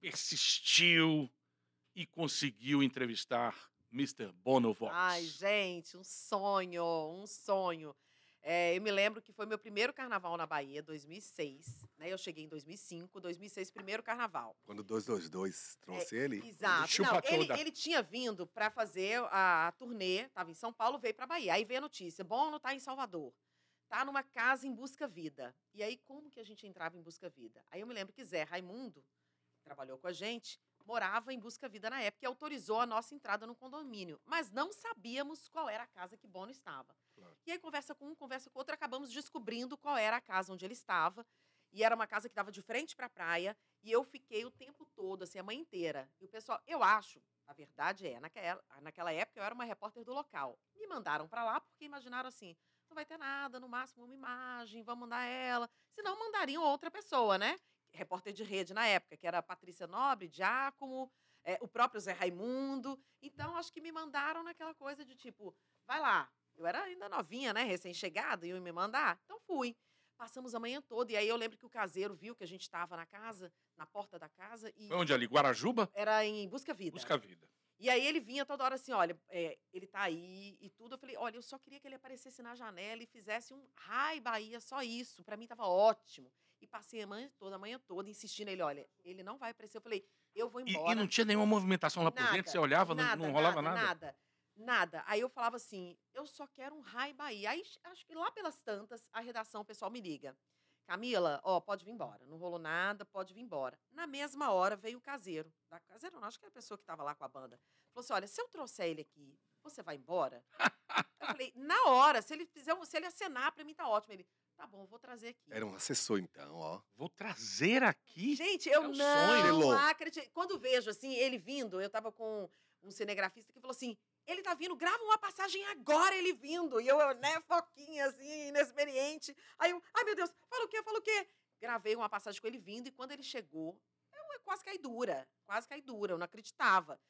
Speaker 1: persistiu e conseguiu entrevistar Mr. Bonovox.
Speaker 3: Ai, gente, um sonho, um sonho. É, eu me lembro que foi meu primeiro carnaval na Bahia, 2006. Né? Eu cheguei em 2005, 2006, primeiro carnaval.
Speaker 2: Quando o 222 trouxe ele.
Speaker 3: Exato.
Speaker 1: chupa
Speaker 3: Não, ele, ele tinha vindo para fazer a, a turnê, estava em São Paulo, veio para Bahia. Aí veio a notícia: Bono tá em Salvador. Tá numa casa em Busca Vida. E aí, como que a gente entrava em Busca Vida? Aí eu me lembro que Zé Raimundo, que trabalhou com a gente, morava em Busca Vida na época e autorizou a nossa entrada no condomínio. Mas não sabíamos qual era a casa que Bono estava. E aí, conversa com um, conversa com outro, acabamos descobrindo qual era a casa onde ele estava. E era uma casa que dava de frente para a praia. E eu fiquei o tempo todo, assim, a manhã inteira. E o pessoal, eu acho, a verdade é, naquela, naquela época eu era uma repórter do local. Me mandaram para lá porque imaginaram assim: não vai ter nada, no máximo uma imagem, vamos mandar ela. Senão mandariam outra pessoa, né? Repórter de rede na época, que era Patrícia Nobre, Giacomo, é, o próprio Zé Raimundo. Então, acho que me mandaram naquela coisa de tipo, vai lá. Eu era ainda novinha, né? Recém-chegada, e iam me mandar. Então fui. Passamos a manhã toda. E aí eu lembro que o caseiro viu que a gente estava na casa, na porta da casa, e
Speaker 1: Foi onde ali? Guarajuba?
Speaker 3: era em Busca Vida.
Speaker 1: Busca vida.
Speaker 3: E aí ele vinha toda hora assim, olha, é, ele tá aí e tudo. Eu falei, olha, eu só queria que ele aparecesse na janela e fizesse um Rai Bahia, só isso. Pra mim tava ótimo. E passei a manhã toda, a manhã toda, insistindo ele, olha, ele não vai aparecer. Eu falei, eu vou
Speaker 1: E,
Speaker 3: embora.
Speaker 1: e não tinha nenhuma movimentação lá por
Speaker 3: Nada,
Speaker 1: dentro? Você olhava, não, não rolava nada?
Speaker 3: Nada, nada. Aí eu falava assim, eu só quero um Rai Bahia. Aí acho que lá pelas tantas, a redação, o pessoal me liga. Camila, ó, pode vir embora. Não rolou nada, pode vir embora. Na mesma hora veio o caseiro. Da caseiro, não, acho que era a pessoa que estava lá com a banda. Falou assim: olha, se eu trouxer ele aqui você vai embora? eu falei, na hora, se ele fizer, se ele acenar pra mim tá ótimo. Ele, tá bom, vou trazer aqui.
Speaker 2: Era um assessor, então, ó.
Speaker 1: Vou trazer aqui.
Speaker 3: Gente, eu
Speaker 1: É um
Speaker 3: não
Speaker 2: sonho.
Speaker 3: acredito. Quando vejo assim, ele vindo, eu tava com um cinegrafista que falou assim: ele tá vindo, grava uma passagem agora, ele vindo. E eu, eu, né, foquinha, assim, inexperiente. Aí eu, ai meu Deus, fala o quê? Fala o quê? Gravei uma passagem com ele vindo, e quando ele chegou, eu quase caí dura. Quase caí dura, eu não acreditava.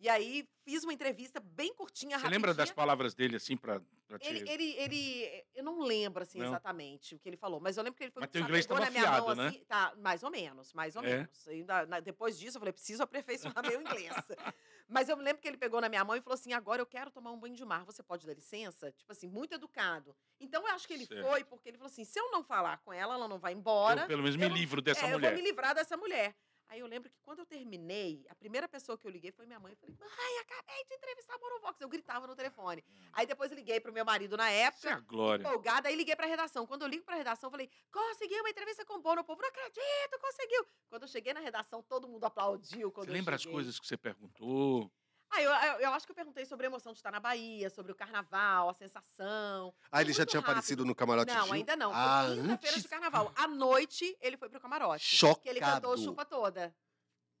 Speaker 3: E aí fiz uma entrevista bem curtinha,
Speaker 1: Você lembra das
Speaker 3: rapidinha.
Speaker 1: palavras dele, assim, pra, pra te...
Speaker 3: Ele, ele, ele, eu não lembro assim
Speaker 1: Não?
Speaker 3: exatamente o que ele falou, mas eu lembro que ele foi
Speaker 1: Mas teu inglês
Speaker 3: pegou
Speaker 1: tava
Speaker 3: na minha mão
Speaker 1: afiado, né?
Speaker 3: assim, tá, mais ou menos, mais ou
Speaker 1: É?
Speaker 3: menos. Ainda, na- depois disso eu falei, preciso aperfeiçoar meu inglês. mas eu me lembro que ele pegou na minha mão e falou assim: "Agora eu quero tomar um banho de mar, você pode dar licença?" Tipo assim, muito educado. Então eu acho que ele
Speaker 1: Certo.
Speaker 3: foi porque ele falou assim: "Se eu não falar com ela, ela não vai embora".
Speaker 1: Eu, pelo menos, me
Speaker 3: eu
Speaker 1: livro dessa
Speaker 3: é, eu
Speaker 1: mulher.
Speaker 3: vou me livrar dessa mulher. Aí eu lembro que quando eu terminei, a primeira pessoa que eu liguei foi minha mãe. Eu falei, mãe, acabei de entrevistar a Monovox. Eu gritava no telefone. Aí depois eu liguei pro meu marido na época
Speaker 1: Isso é a glória.
Speaker 3: empolgada, aí liguei pra redação. Quando eu ligo pra redação, eu falei, consegui uma entrevista com o Bono. O povo, não acredito, conseguiu. Quando eu cheguei na redação, todo mundo aplaudiu. Quando
Speaker 1: Você
Speaker 3: eu
Speaker 1: lembra as
Speaker 3: cheguei.
Speaker 1: coisas que você perguntou?
Speaker 3: Ah, eu, eu, eu acho que eu perguntei sobre a emoção de estar na Bahia, sobre o carnaval, a sensação.
Speaker 2: Ah, ele já tinha
Speaker 3: rápido.
Speaker 2: aparecido no camarote
Speaker 3: Não,
Speaker 2: Gil?
Speaker 3: ainda não. Foi
Speaker 2: Ah,
Speaker 3: quinta-feira
Speaker 2: antes.
Speaker 3: de carnaval. À noite, ele foi pro camarote.
Speaker 2: Chocado.
Speaker 3: Que ele cantou o Chupa Toda.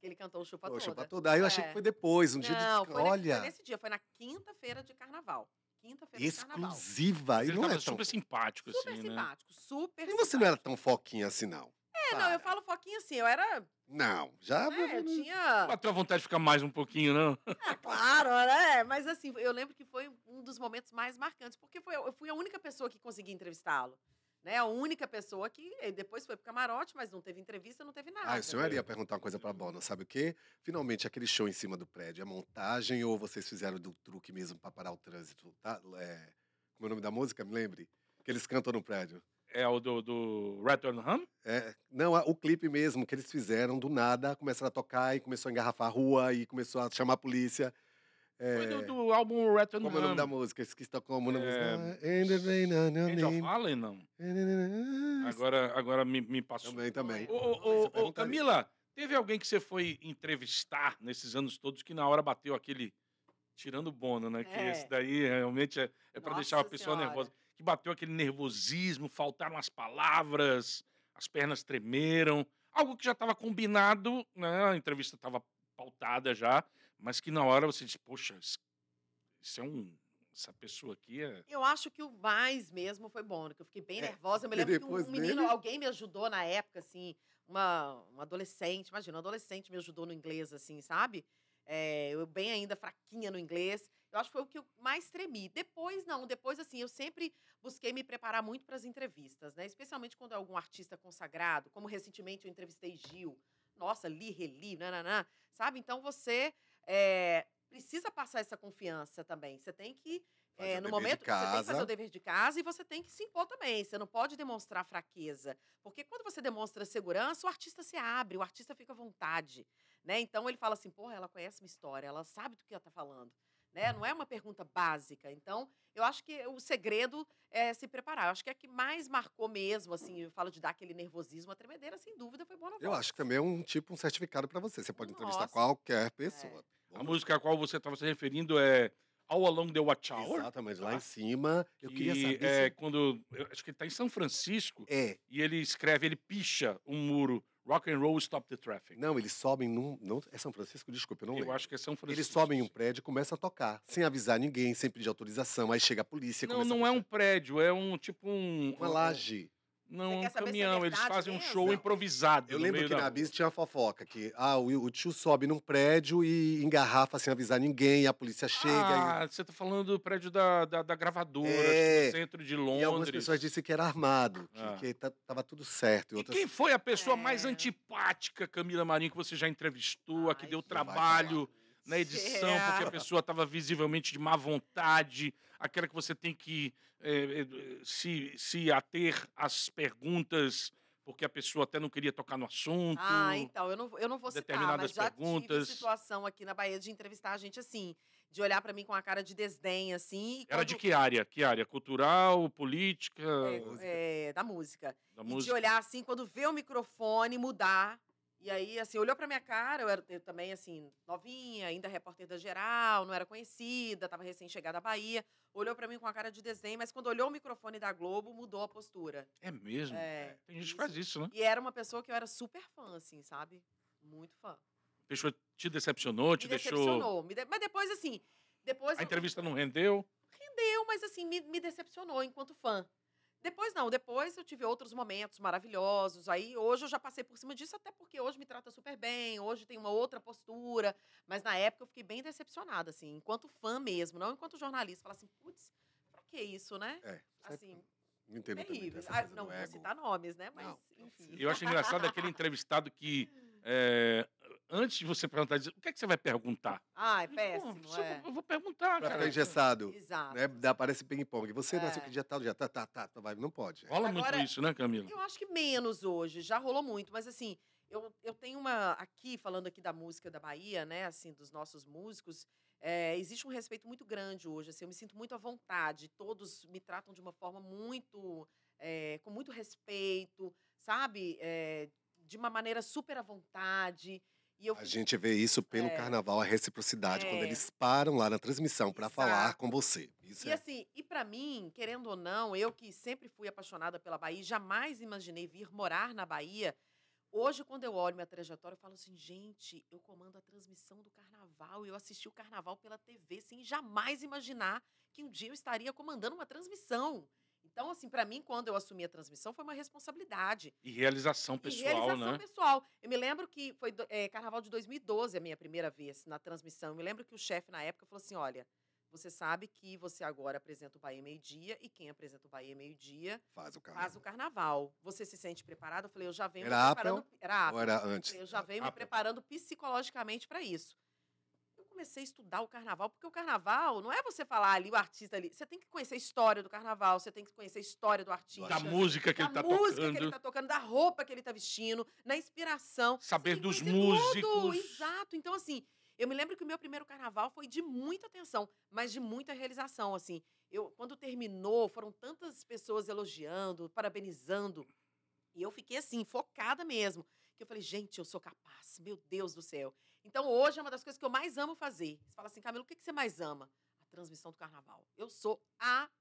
Speaker 3: Que ele cantou o Chupa Toda.
Speaker 2: pra toda. Aí eu achei
Speaker 3: É.
Speaker 2: que foi depois, um dia
Speaker 3: Não,
Speaker 2: de...
Speaker 3: foi,
Speaker 2: Olha,
Speaker 3: foi nesse dia. Foi na quinta-feira de carnaval. Quinta-feira de carnaval.
Speaker 2: exclusiva. E não é tão...
Speaker 1: super simpático,
Speaker 3: Super
Speaker 1: assim, né?
Speaker 3: simpático, super
Speaker 2: E você não era tão foquinha assim, não?
Speaker 3: É, não, eu falo foquinha assim, eu era.
Speaker 2: Não, já...
Speaker 3: Né, eu tinha.
Speaker 1: Bateu a vontade de ficar mais um pouquinho, não?
Speaker 3: É, claro, né? Mas assim, eu lembro que foi um dos momentos mais marcantes, porque foi, eu fui a única pessoa que consegui entrevistá-lo. Né? A única pessoa que depois foi pro camarote, mas não teve entrevista, não teve nada.
Speaker 2: Ah, o senhor ia perguntar uma coisa pra Bona, sabe o quê? Finalmente, aquele show em cima do prédio, é montagem ou vocês fizeram do truque mesmo pra parar o trânsito? Tá? É... Como é o nome da música? Me lembre? Que eles cantam no prédio.
Speaker 1: É o do, do Return Hum?
Speaker 2: É, não, o clipe mesmo que eles fizeram do nada, começaram a tocar e começou a engarrafar a rua e começou a chamar a polícia. É,
Speaker 1: Foi do, do álbum Return
Speaker 2: como é o nome da música? Esqueci como
Speaker 1: É,
Speaker 2: your
Speaker 1: Angel of. Harlem, não. Agora, agora me, me passou.
Speaker 2: Também, também.
Speaker 1: Ô, ô, ô. Camila, teve alguém que você foi entrevistar nesses anos todos que na hora bateu aquele. Tirando o bono, né? Que
Speaker 3: É.
Speaker 1: esse daí realmente é, é para deixar a pessoa
Speaker 3: Senhora.
Speaker 1: nervosa. Que bateu aquele nervosismo, faltaram as palavras, as pernas tremeram. Algo que já estava combinado, né? A entrevista estava pautada já, mas que na hora você disse, poxa, isso, é um. Essa pessoa aqui é.
Speaker 3: Eu acho que o mais mesmo foi bom, que eu fiquei bem
Speaker 2: É,
Speaker 3: nervosa. Eu me lembro que um, um menino,
Speaker 2: dele?
Speaker 3: alguém me ajudou na época, assim, uma, uma adolescente, imagina, um adolescente me ajudou no inglês, assim, sabe? É, eu bem ainda fraquinha no inglês. Eu acho que foi o que eu mais tremi. Depois, não. Depois, assim, eu sempre busquei me preparar muito para as entrevistas, né? Especialmente quando é algum artista consagrado, como recentemente eu entrevistei Gil. Nossa, li, reli, nananã, sabe? Então, você é, precisa passar essa confiança também. Você tem que é, no momento você tem que fazer o dever de casa e você tem que se impor também. Você não pode demonstrar fraqueza. Porque quando você demonstra segurança, o artista se abre, o artista fica à vontade. Né? Então ele fala assim: porra, ela conhece minha história, ela sabe do que ela está falando. Né? Não é uma pergunta básica. Então, eu acho que o segredo é se preparar. Eu acho que a que mais marcou mesmo, assim, eu falo de dar aquele nervosismo, a tremedeira, sem dúvida, foi Boa
Speaker 2: Eu acho que também é um tipo um certificado pra você. Você pode entrevistar
Speaker 3: Nossa.
Speaker 2: qualquer pessoa.
Speaker 1: A música a qual você estava se referindo é All Along the Watchtower.
Speaker 2: Exatamente, lá
Speaker 1: Tá.
Speaker 2: em cima. Eu
Speaker 1: que
Speaker 2: queria saber
Speaker 1: é
Speaker 2: se...
Speaker 1: quando. Eu acho que ele está em São Francisco
Speaker 2: É,
Speaker 1: e ele escreve, ele picha um muro. Rock and roll stop the traffic.
Speaker 2: não, eles sobem num... Não, é São Francisco? Desculpa, eu não
Speaker 1: eu
Speaker 2: lembro.
Speaker 1: acho que é São Francisco.
Speaker 2: Eles sobem em um prédio e começam a tocar, sem avisar ninguém, sem pedir autorização. Aí chega a polícia
Speaker 1: Não,
Speaker 2: começa a
Speaker 1: não é um prédio, é um tipo um.
Speaker 2: Uma laje.
Speaker 1: Não, um
Speaker 3: se é
Speaker 1: caminhão. Eles fazem um show improvisado.
Speaker 2: Eu lembro que
Speaker 1: da
Speaker 2: na. Bis tinha a fofoca, que ah, o, o tio sobe num prédio e engarrafa sem avisar ninguém, a polícia chega.
Speaker 1: Ah, você tá falando do prédio da, da, da gravadora,
Speaker 2: É.
Speaker 1: no centro de
Speaker 2: e,
Speaker 1: Londres.
Speaker 2: e algumas pessoas disseram que era armado, que,
Speaker 1: Ah.
Speaker 2: que tá- tava tudo certo. E
Speaker 1: E
Speaker 2: outras...
Speaker 1: quem foi a pessoa mais
Speaker 3: É.
Speaker 1: antipática, Camila Marinho, que você já entrevistou, a que
Speaker 3: Ai,
Speaker 1: deu
Speaker 3: que
Speaker 2: vai
Speaker 1: trabalho na edição,
Speaker 3: É.
Speaker 1: porque a pessoa estava visivelmente de má vontade, aquela que você tem que eh, se, se ater às perguntas, porque a pessoa até não queria tocar no assunto.
Speaker 3: Ah, então, eu não, vou- eu não vou citar, mas já
Speaker 1: perguntas.
Speaker 3: tive situação aqui na Bahia de entrevistar a gente assim, de olhar pra mim com a cara de desdém, assim.
Speaker 1: Era de
Speaker 3: quando-
Speaker 1: que área? Que área? Cultural, política,
Speaker 3: É, é, da música.
Speaker 1: da
Speaker 3: E
Speaker 1: música?
Speaker 3: de olhar assim, quando vê o microfone mudar E aí, assim, olhou pra minha cara, eu, era, eu também, assim, novinha, ainda repórter da geral, não era conhecida, tava recém-chegada à Bahia. Olhou pra mim com a cara de desenho, mas quando olhou o microfone da Globo, mudou a postura.
Speaker 1: É mesmo?
Speaker 3: É,
Speaker 1: Tem gente que
Speaker 3: isso.
Speaker 1: faz isso, né?
Speaker 3: E era uma pessoa que eu era super fã, assim, sabe? Muito fã.
Speaker 1: Pessoa te decepcionou, te
Speaker 3: me
Speaker 1: deixou.
Speaker 3: decepcionou. me de- Mas depois, assim, depois.
Speaker 1: A
Speaker 3: eu-
Speaker 1: entrevista não rendeu.
Speaker 3: Rendeu, mas assim, me, me decepcionou enquanto fã. Depois não, depois eu tive outros momentos maravilhosos. Aí hoje eu já passei por cima disso, até porque hoje me trata super bem, hoje tem uma outra postura. Mas na época eu fiquei bem decepcionada, assim, enquanto fã mesmo, não enquanto jornalista. Falar assim, putz, pra que isso, né?
Speaker 2: É.
Speaker 3: Assim,
Speaker 2: Não entendo também
Speaker 3: terrível. Ah, não
Speaker 2: do
Speaker 3: vou citar nomes, né? Mas,
Speaker 2: Não,
Speaker 3: enfim.
Speaker 1: Eu acho engraçado aquele entrevistado que, é, antes de você perguntar, diz, o que, é que você vai perguntar?
Speaker 3: Ah, é
Speaker 1: Pô,
Speaker 3: péssimo,
Speaker 1: você-
Speaker 3: é.
Speaker 1: Eu vou perguntar,
Speaker 2: Pra
Speaker 1: cara.
Speaker 2: ficar engessado.
Speaker 3: Exato.
Speaker 2: Né? Dá, parece ping-pong. Você nasceu
Speaker 3: É.
Speaker 2: que dia tal, dia tá, tá, tá, tá, vai. Não pode.
Speaker 1: Rola muito
Speaker 3: Agora-
Speaker 1: isso, né, Camila?
Speaker 3: Eu acho que menos hoje, já rolou muito, mas assim, eu, eu tenho uma. Aqui, falando aqui da música da Bahia, né, assim, dos nossos músicos, é, existe um respeito muito grande hoje, assim, eu me sinto muito à vontade, todos me tratam de uma forma muito. é, com muito respeito, sabe? É, de uma maneira super à vontade. Eu
Speaker 2: A gente vê isso pelo
Speaker 3: É.
Speaker 2: carnaval, a reciprocidade, quando
Speaker 3: É.
Speaker 2: eles param lá na transmissão
Speaker 3: Exato.
Speaker 2: falar com você. Isso
Speaker 3: E
Speaker 2: é.
Speaker 3: assim, e pra mim, querendo ou não, eu que sempre fui apaixonada pela Bahia, jamais imaginei vir morar na Bahia. Hoje, quando eu olho minha trajetória, eu falo assim, gente, eu comando a transmissão do carnaval, eu assisti o carnaval pela TV, sem jamais imaginar que um dia eu estaria comandando uma transmissão. Então, assim, pra mim, quando eu assumi a transmissão, foi uma responsabilidade.
Speaker 1: E realização
Speaker 3: E
Speaker 1: pessoal,
Speaker 3: realização
Speaker 1: né?
Speaker 3: pessoal. Eu me lembro que foi eh, carnaval de 2012 a minha primeira vez na transmissão. Eu me lembro que o chefe na época falou assim: olha, você sabe que você agora apresenta o Bahia Meio-Dia e quem apresenta o Bahia Meio-Dia
Speaker 2: Faz o
Speaker 3: faz
Speaker 2: carnaval.
Speaker 3: o carnaval. Você se sente preparado? Eu falei, eu já venho
Speaker 2: Era
Speaker 3: me
Speaker 2: Apple
Speaker 3: preparando. Era Apple.
Speaker 2: Ou era antes?
Speaker 3: Eu já venho me
Speaker 1: Apple.
Speaker 3: preparando psicologicamente para isso. Eu comecei a estudar o carnaval, porque o carnaval não é você falar ali, o artista ali. Você tem que conhecer a história do carnaval, você tem que conhecer a história do artista.
Speaker 1: Da música que
Speaker 3: da
Speaker 1: ele tá
Speaker 3: música que ele
Speaker 1: tocando.
Speaker 3: tá tocando, da roupa que ele tá vestindo, na inspiração.
Speaker 1: Saber dos
Speaker 3: conhecer tudo,
Speaker 1: músicos.
Speaker 3: Exato. Então, assim, eu me lembro que o meu primeiro carnaval foi de muita atenção, mas de muita realização, assim. Eu, quando terminou, foram tantas pessoas elogiando, parabenizando, e eu fiquei, assim, focada mesmo. Que eu falei, gente, eu sou capaz, meu Deus do céu. Então, hoje é uma das coisas que eu mais amo fazer. Você fala assim, Camila, o que que você mais ama? A transmissão do carnaval. Eu sou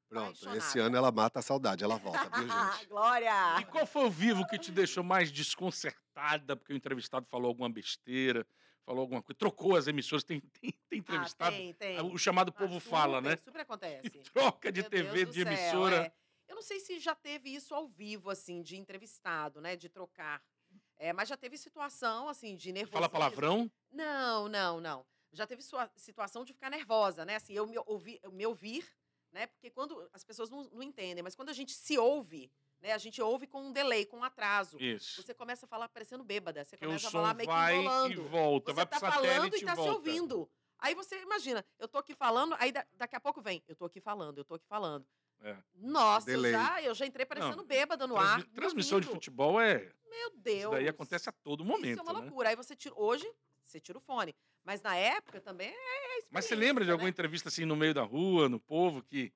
Speaker 2: Pronto,
Speaker 3: apaixonada.
Speaker 2: esse ano ela mata a saudade, ela volta, viu, gente?
Speaker 3: Glória!
Speaker 1: E qual foi o vivo que te deixou mais desconcertada porque o entrevistado falou alguma besteira, falou alguma coisa, trocou as emissoras? Tem, tem, tem
Speaker 3: Ah,
Speaker 1: entrevistado?
Speaker 3: tem, tem.
Speaker 1: O chamado
Speaker 3: Ah,
Speaker 1: povo
Speaker 3: super,
Speaker 1: fala, né?
Speaker 3: Super acontece.
Speaker 1: Troca de
Speaker 3: Meu
Speaker 1: TV, de
Speaker 3: céu,
Speaker 1: emissora.
Speaker 3: é. Eu não sei se já teve isso ao vivo, assim, de entrevistado, né? De trocar. É, mas já teve situação, assim, de nervosismo.
Speaker 1: Fala palavrão?
Speaker 3: Não, não, não. Já teve sua- situação de ficar nervosa, né? Assim, eu me, ouvi, eu me ouvir, né? Porque quando as pessoas não, não entendem, mas quando a gente se ouve, né? A gente ouve com um delay, com um atraso.
Speaker 1: Isso.
Speaker 3: Você começa a falar parecendo bêbada. Você começa a falar meio que
Speaker 1: vai e
Speaker 3: enrolando.
Speaker 1: volta,
Speaker 3: Você
Speaker 1: vai
Speaker 3: tá falando e tá se
Speaker 1: volta.
Speaker 3: ouvindo. Aí você imagina, eu tô aqui falando, aí da- daqui a pouco vem, eu tô aqui falando, eu tô aqui falando.
Speaker 1: É.
Speaker 3: Nossa, eu
Speaker 2: Delay.
Speaker 3: já, eu já entrei parecendo
Speaker 1: Não,
Speaker 3: bêbada no
Speaker 1: Transmi-
Speaker 3: ar.
Speaker 1: Transmissão de futebol é.
Speaker 3: Meu Deus.
Speaker 1: Isso daí acontece a todo momento.
Speaker 3: Isso é uma
Speaker 1: né?
Speaker 3: loucura. Aí você tira. Hoje, você tira o fone. Mas na época também é
Speaker 1: Mas você lembra de
Speaker 3: experiência,
Speaker 1: alguma
Speaker 3: né?
Speaker 1: entrevista assim no meio da rua, no povo, que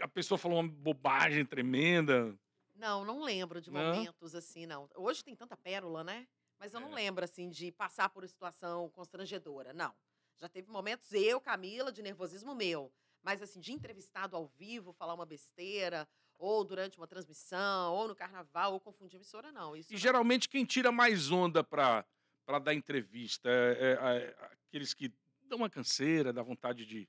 Speaker 1: a pessoa falou uma bobagem tremenda?
Speaker 3: Não, não lembro de
Speaker 1: Não?
Speaker 3: momentos assim, não. Hoje tem tanta pérola, né? Mas eu não
Speaker 1: É.
Speaker 3: lembro, assim, de passar por uma situação constrangedora. Não. Já teve momentos, eu, Camila, de nervosismo meu. Mas, assim, de entrevistado ao vivo, falar uma besteira, ou durante uma transmissão, ou no carnaval, ou confundir emissora, não. Isso
Speaker 1: E
Speaker 3: não.
Speaker 1: geralmente quem tira mais onda pra dar entrevista é, é- é aqueles que dão uma canseira, dá vontade de,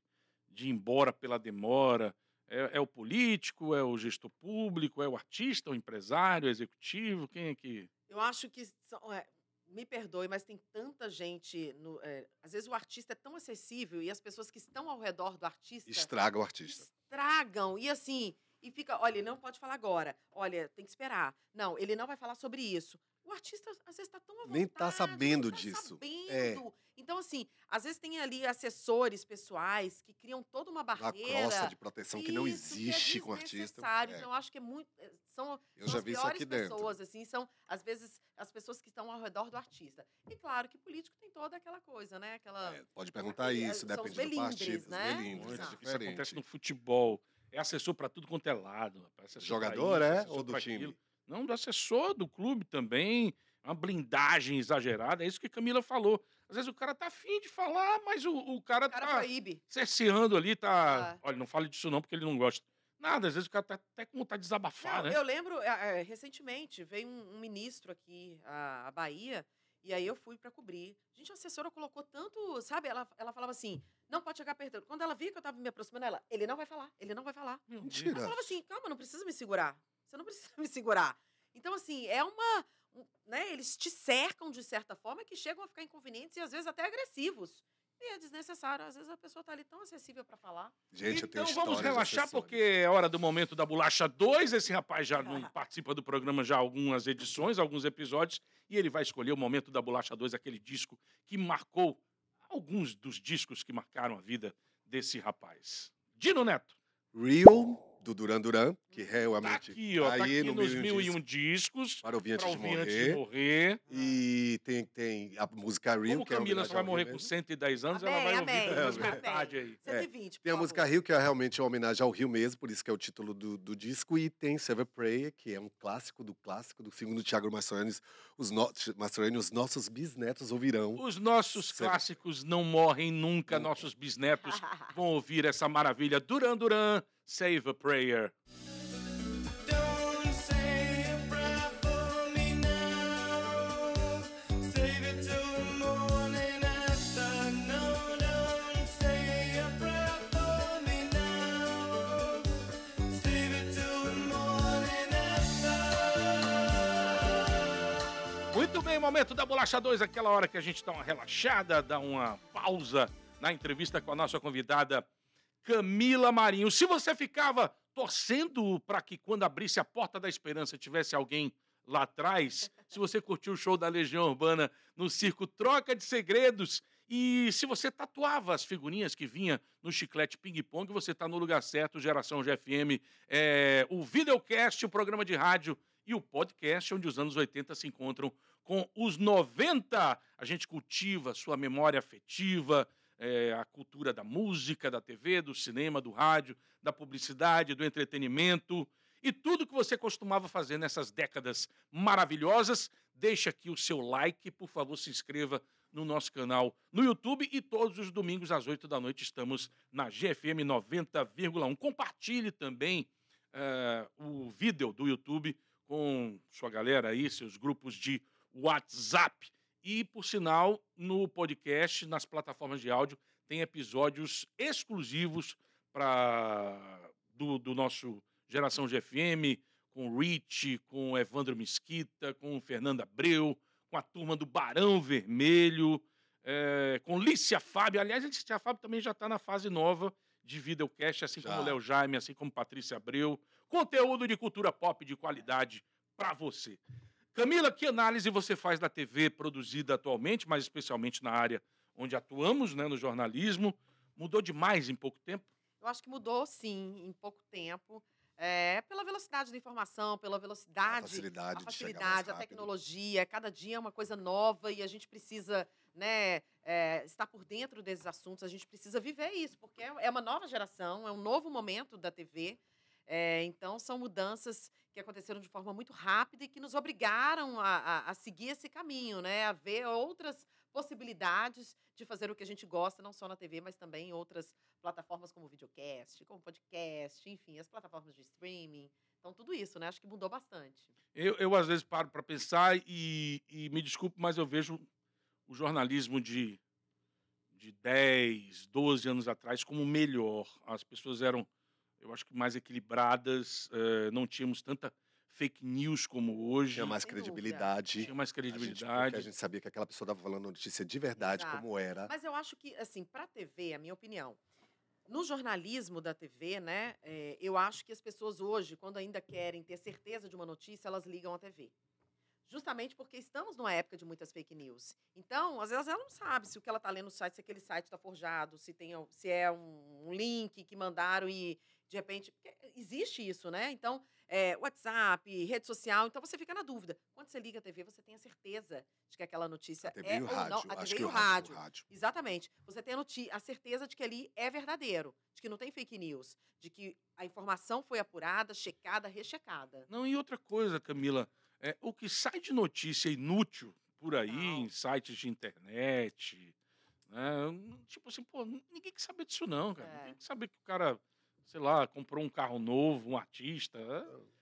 Speaker 1: de ir embora pela demora. É, é o político, é o gestor público, é o artista, o empresário, o executivo? Quem é que.
Speaker 3: Eu acho que. são- é, me perdoe, mas tem tanta gente. no- é, às vezes o artista é tão acessível e as pessoas que estão ao redor do artista
Speaker 2: Estraga o artista.
Speaker 3: estragam. E assim, e fica, olha, ele não pode falar agora. Olha, tem que esperar. Não, ele não vai falar sobre isso. O artista, às vezes, está tão à vontade.
Speaker 2: Nem tá sabendo
Speaker 3: tá
Speaker 2: disso.
Speaker 3: sabendo.
Speaker 2: É.
Speaker 3: Então, assim, às vezes tem ali assessores pessoais que criam toda uma
Speaker 2: Uma
Speaker 3: barreira.
Speaker 2: crosta de proteção que não
Speaker 3: Isso, que é
Speaker 2: existe com o artista. É.
Speaker 3: Então, eu acho que é muito. é, São,
Speaker 2: Eu
Speaker 3: são
Speaker 2: já
Speaker 3: as
Speaker 2: vi isso
Speaker 3: piores
Speaker 2: aqui dentro.
Speaker 3: pessoas, assim, são, às vezes, as pessoas que estão ao redor do artista. E claro que político tem toda aquela coisa, né? Aquela.
Speaker 2: É, pode perguntar
Speaker 3: Aquele-
Speaker 2: isso,
Speaker 3: são os
Speaker 2: depende do partido.
Speaker 3: né?
Speaker 2: melindres,
Speaker 1: Isso,
Speaker 2: é
Speaker 3: Exato.
Speaker 1: isso acontece no futebol. É assessor pra tudo quanto é lado.
Speaker 2: Jogador,
Speaker 1: isso,
Speaker 2: é? Ou do time?
Speaker 1: aquilo. Não, do assessor do clube também. uma blindagem exagerada. É isso que Camila falou. Às vezes o cara tá afim de falar, mas o, o cara
Speaker 3: O cara
Speaker 1: tá
Speaker 3: proíbe.
Speaker 1: cerceando ali, tá.
Speaker 3: Ah.
Speaker 1: Olha, não fale disso não, porque ele não gosta. Nada, às vezes o cara tá até com vontade de desabafar,
Speaker 3: Não,
Speaker 1: né?
Speaker 3: Eu lembro, é, é, recentemente, veio um, um ministro aqui à, à Bahia, e aí eu fui para cobrir. Gente, a assessora colocou tanto, sabe? Ela, ela falava assim, não pode chegar perto. Quando ela via que eu estava me aproximando, ela, ele não vai falar, ele não vai falar.
Speaker 2: Mentira.
Speaker 3: Ela falava assim, calma, não precisa me segurar. Você não precisa me segurar. Então, assim, é uma... né, eles te cercam de certa forma que chegam a ficar inconvenientes e às vezes até agressivos. E é desnecessário. Às vezes a pessoa tá ali tão acessível para falar.
Speaker 2: Gente, eu tenho
Speaker 1: Então vamos relaxar, porque é hora do momento da bolacha 2. Esse rapaz já não participa do programa já há algumas edições, alguns episódios, e ele vai escolher o momento da bolacha 2, aquele disco que marcou alguns dos discos que marcaram a vida desse rapaz. Dino Neto,
Speaker 2: Real, do Duran Duran, que
Speaker 1: tá
Speaker 2: realmente
Speaker 1: aqui, ó, tá
Speaker 2: aí
Speaker 1: aqui
Speaker 2: no
Speaker 1: nos
Speaker 2: Mil e um
Speaker 1: mil e um
Speaker 2: Discos, para ouvir antes
Speaker 1: pra
Speaker 2: de
Speaker 1: ouvir antes de
Speaker 2: morrer.
Speaker 1: morrer.
Speaker 2: E tem, tem a música Real,
Speaker 1: Como
Speaker 2: que é
Speaker 1: Camila só vai morrer
Speaker 2: Rio
Speaker 1: com
Speaker 2: mesmo.
Speaker 1: 110 anos, ela
Speaker 3: Amém,
Speaker 1: vai ouvir
Speaker 3: amém,
Speaker 1: pelas
Speaker 2: amém.
Speaker 1: metade aí.
Speaker 3: 120,
Speaker 2: Tem a música. Rio, que é realmente uma homenagem ao Rio mesmo, por isso que é o título do, do disco. E tem Save a Prayer, que é um clássico do clássico, do segundo Tiago Mastroianni. Os, no, Mastroianni, os nossos bisnetos ouvirão.
Speaker 1: Os nossos clássicos não morrem nunca,
Speaker 2: Nunca.
Speaker 1: nossos bisnetos vão ouvir essa maravilha. Duran Duran, Save a Prayer. Muito bem, momento da Bolacha 2, aquela hora que a gente dá uma relaxada, dá uma pausa na entrevista com a nossa convidada Camila Marinho. Se você ficava torcendo para que quando abrisse a porta da esperança tivesse alguém lá atrás, se você curtiu o show da Legião Urbana no circo Troca de Segredos e se você tatuava as figurinhas que vinha no chiclete ping-pong, você está no lugar certo, Geração GFM, é, o videocast, o programa de rádio e o podcast, onde os anos 80 se encontram com os 90. A gente cultiva sua memória afetiva, é, a cultura da música, da TV, do cinema, do rádio, da publicidade, do entretenimento e tudo que você costumava fazer nessas décadas maravilhosas. Deixa aqui o seu like, por favor, se inscreva no nosso canal no YouTube e todos os domingos às 8 da noite estamos na GFM 90,1. Compartilhe também eh, o vídeo do YouTube com sua galera aí, seus grupos de WhatsApp. E, por sinal, no podcast, nas plataformas de áudio, tem episódios exclusivos para do, do nosso Geração GFM, com o Rich, com o Evandro Mesquita, com o Fernando Abreu, com a turma do Barão Vermelho, eh, com Lícia Fábio. Aliás, a Lícia Fábio também já está na fase nova de videocast, assim
Speaker 2: Já.
Speaker 1: como o Léo Jaime, assim como Patrícia Abreu. Conteúdo de cultura pop de qualidade para você. Camila, que análise você faz da TV produzida atualmente, mas especialmente na área onde atuamos, né, no jornalismo? Mudou demais em pouco tempo?
Speaker 3: Eu acho que mudou, sim, em pouco tempo. É, pela velocidade da informação, pela velocidade,
Speaker 2: A facilidade
Speaker 3: a facilidade, a tecnologia. Cada dia é uma coisa nova e a gente precisa né, é, estar por dentro desses assuntos. A gente precisa viver isso, porque é é uma nova geração, é um novo momento da TV. É, então, são mudanças que aconteceram de forma muito rápida e que nos obrigaram a, a- a seguir esse caminho, né? A ver outras possibilidades de fazer o que a gente gosta, não só na TV, mas também em outras plataformas como videocast, como podcast, enfim, as plataformas de streaming. Então, tudo isso, né? Acho que mudou bastante.
Speaker 1: Eu, eu às vezes paro para pensar e, e me desculpe, mas eu vejo o jornalismo de, de 10, 12 anos atrás como melhor. As pessoas eram, eu acho que mais equilibradas, eh, não tínhamos tanta fake news como hoje.
Speaker 2: Tinha mais
Speaker 3: Sem dúvida.
Speaker 2: credibilidade.
Speaker 1: Tinha mais
Speaker 2: A gente, porque
Speaker 1: credibilidade.
Speaker 2: a gente sabia que aquela pessoa estava falando notícia de verdade,
Speaker 3: Exato.
Speaker 2: como era.
Speaker 3: Mas eu acho que, assim, para a TV, a minha opinião, no jornalismo da TV, né, é, eu acho que as pessoas hoje, quando ainda querem ter certeza de uma notícia, elas ligam à TV. Justamente porque estamos numa época de muitas fake news. Então, às vezes ela não sabe se o que ela está lendo no site, se aquele site está forjado, se, tem, se é um, um link que mandaram e, de repente. Existe isso, né? Então, é, WhatsApp, rede social, então você fica na dúvida. Quando você liga a TV, você tem a certeza de que aquela notícia é ou
Speaker 2: rádio.
Speaker 3: não. A TV e
Speaker 2: o rádio.
Speaker 3: rádio. Exatamente. Você tem a, a certeza de que ali é verdadeiro, de que não tem fake news, de que a informação foi apurada, checada, rechecada.
Speaker 1: Não, e outra coisa, Camila, É, o que sai de notícia inútil por aí,
Speaker 3: Não.
Speaker 1: em sites de internet, né? Tipo assim, pô, ninguém quer saber disso não, cara.
Speaker 3: É.
Speaker 1: Ninguém quer saber que o cara, sei lá, comprou um carro novo, um artista.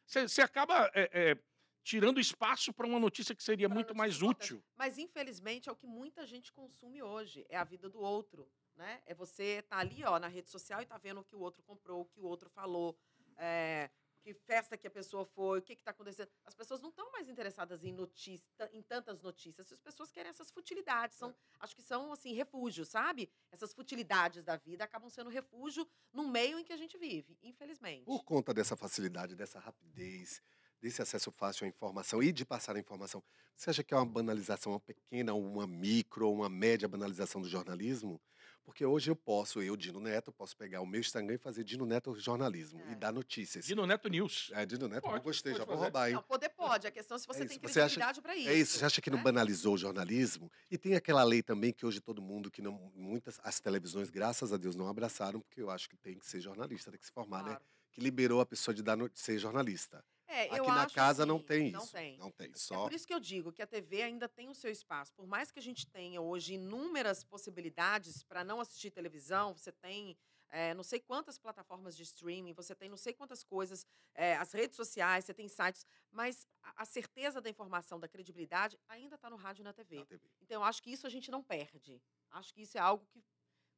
Speaker 1: Você acaba é, é, tirando espaço para uma notícia que seria
Speaker 3: Pra
Speaker 1: muito mais útil.
Speaker 3: Mas, infelizmente, é o que muita gente consome hoje. É a vida do outro, né? É você tá ali, ó, na rede social e tá vendo o que o outro comprou, o que o outro falou, é, que festa que a pessoa foi, o que que tá acontecendo. As pessoas não estão mais interessadas em notícia, em tantas notícias. As pessoas querem essas futilidades. São, acho que são, assim, refúgios, sabe? Essas futilidades da vida acabam sendo refúgio num meio em que a gente vive, infelizmente.
Speaker 2: Por conta dessa facilidade, dessa rapidez, desse acesso fácil à informação e de passar a informação, você acha que é uma banalização, uma pequena, uma micro, uma média banalização do jornalismo? Porque hoje eu posso, eu, Dino Neto, posso pegar o meu Instagram e fazer Dino Neto Jornalismo
Speaker 3: É.
Speaker 2: e dar notícias.
Speaker 1: Dino Neto News.
Speaker 2: É, Dino Neto,
Speaker 1: Pode,
Speaker 2: eu gostei, já vou
Speaker 1: fazer.
Speaker 2: roubar, hein?
Speaker 3: Não, poder pode. A questão é se você
Speaker 2: É
Speaker 3: tem credibilidade para isso.
Speaker 2: É isso, você acha que não
Speaker 3: né?
Speaker 2: banalizou o jornalismo? E tem aquela lei também que hoje todo mundo, que não, muitas, as televisões, graças a Deus, não abraçaram, porque eu acho que tem que ser jornalista, tem que se formar, né?
Speaker 3: Claro.
Speaker 2: Que liberou a pessoa de, dar no- de ser jornalista.
Speaker 3: É,
Speaker 2: Aqui na casa não
Speaker 3: assim,
Speaker 2: tem
Speaker 3: Não
Speaker 2: isso.
Speaker 3: tem.
Speaker 2: Não tem,
Speaker 3: É
Speaker 2: só...
Speaker 3: por isso que eu digo que a TV ainda tem o seu espaço. Por mais que a gente tenha hoje inúmeras possibilidades para não assistir televisão, você tem eh, não sei quantas plataformas de streaming, você tem não sei quantas coisas, eh, as redes sociais, você tem sites, mas a, a certeza da informação, da credibilidade, ainda está no rádio e na TV.
Speaker 2: na TV.
Speaker 3: Então, eu acho que isso a gente não perde. Acho que isso é algo que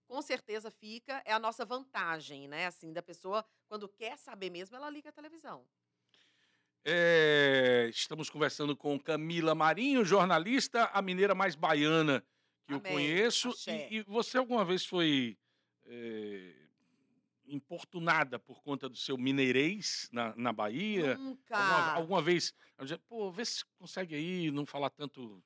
Speaker 3: com certeza fica, é a nossa vantagem, né? Assim, da pessoa, quando quer saber mesmo, ela liga a televisão.
Speaker 1: É, estamos conversando com Camila Marinho, jornalista, a mineira mais baiana que eu
Speaker 3: Amém.
Speaker 1: conheço.
Speaker 3: Axé.
Speaker 1: E, e você alguma vez foi é, importunada por conta do seu mineirês na, na Bahia?
Speaker 3: Nunca.
Speaker 1: Alguma, alguma vez, pô, vê se consegue aí não falar tanto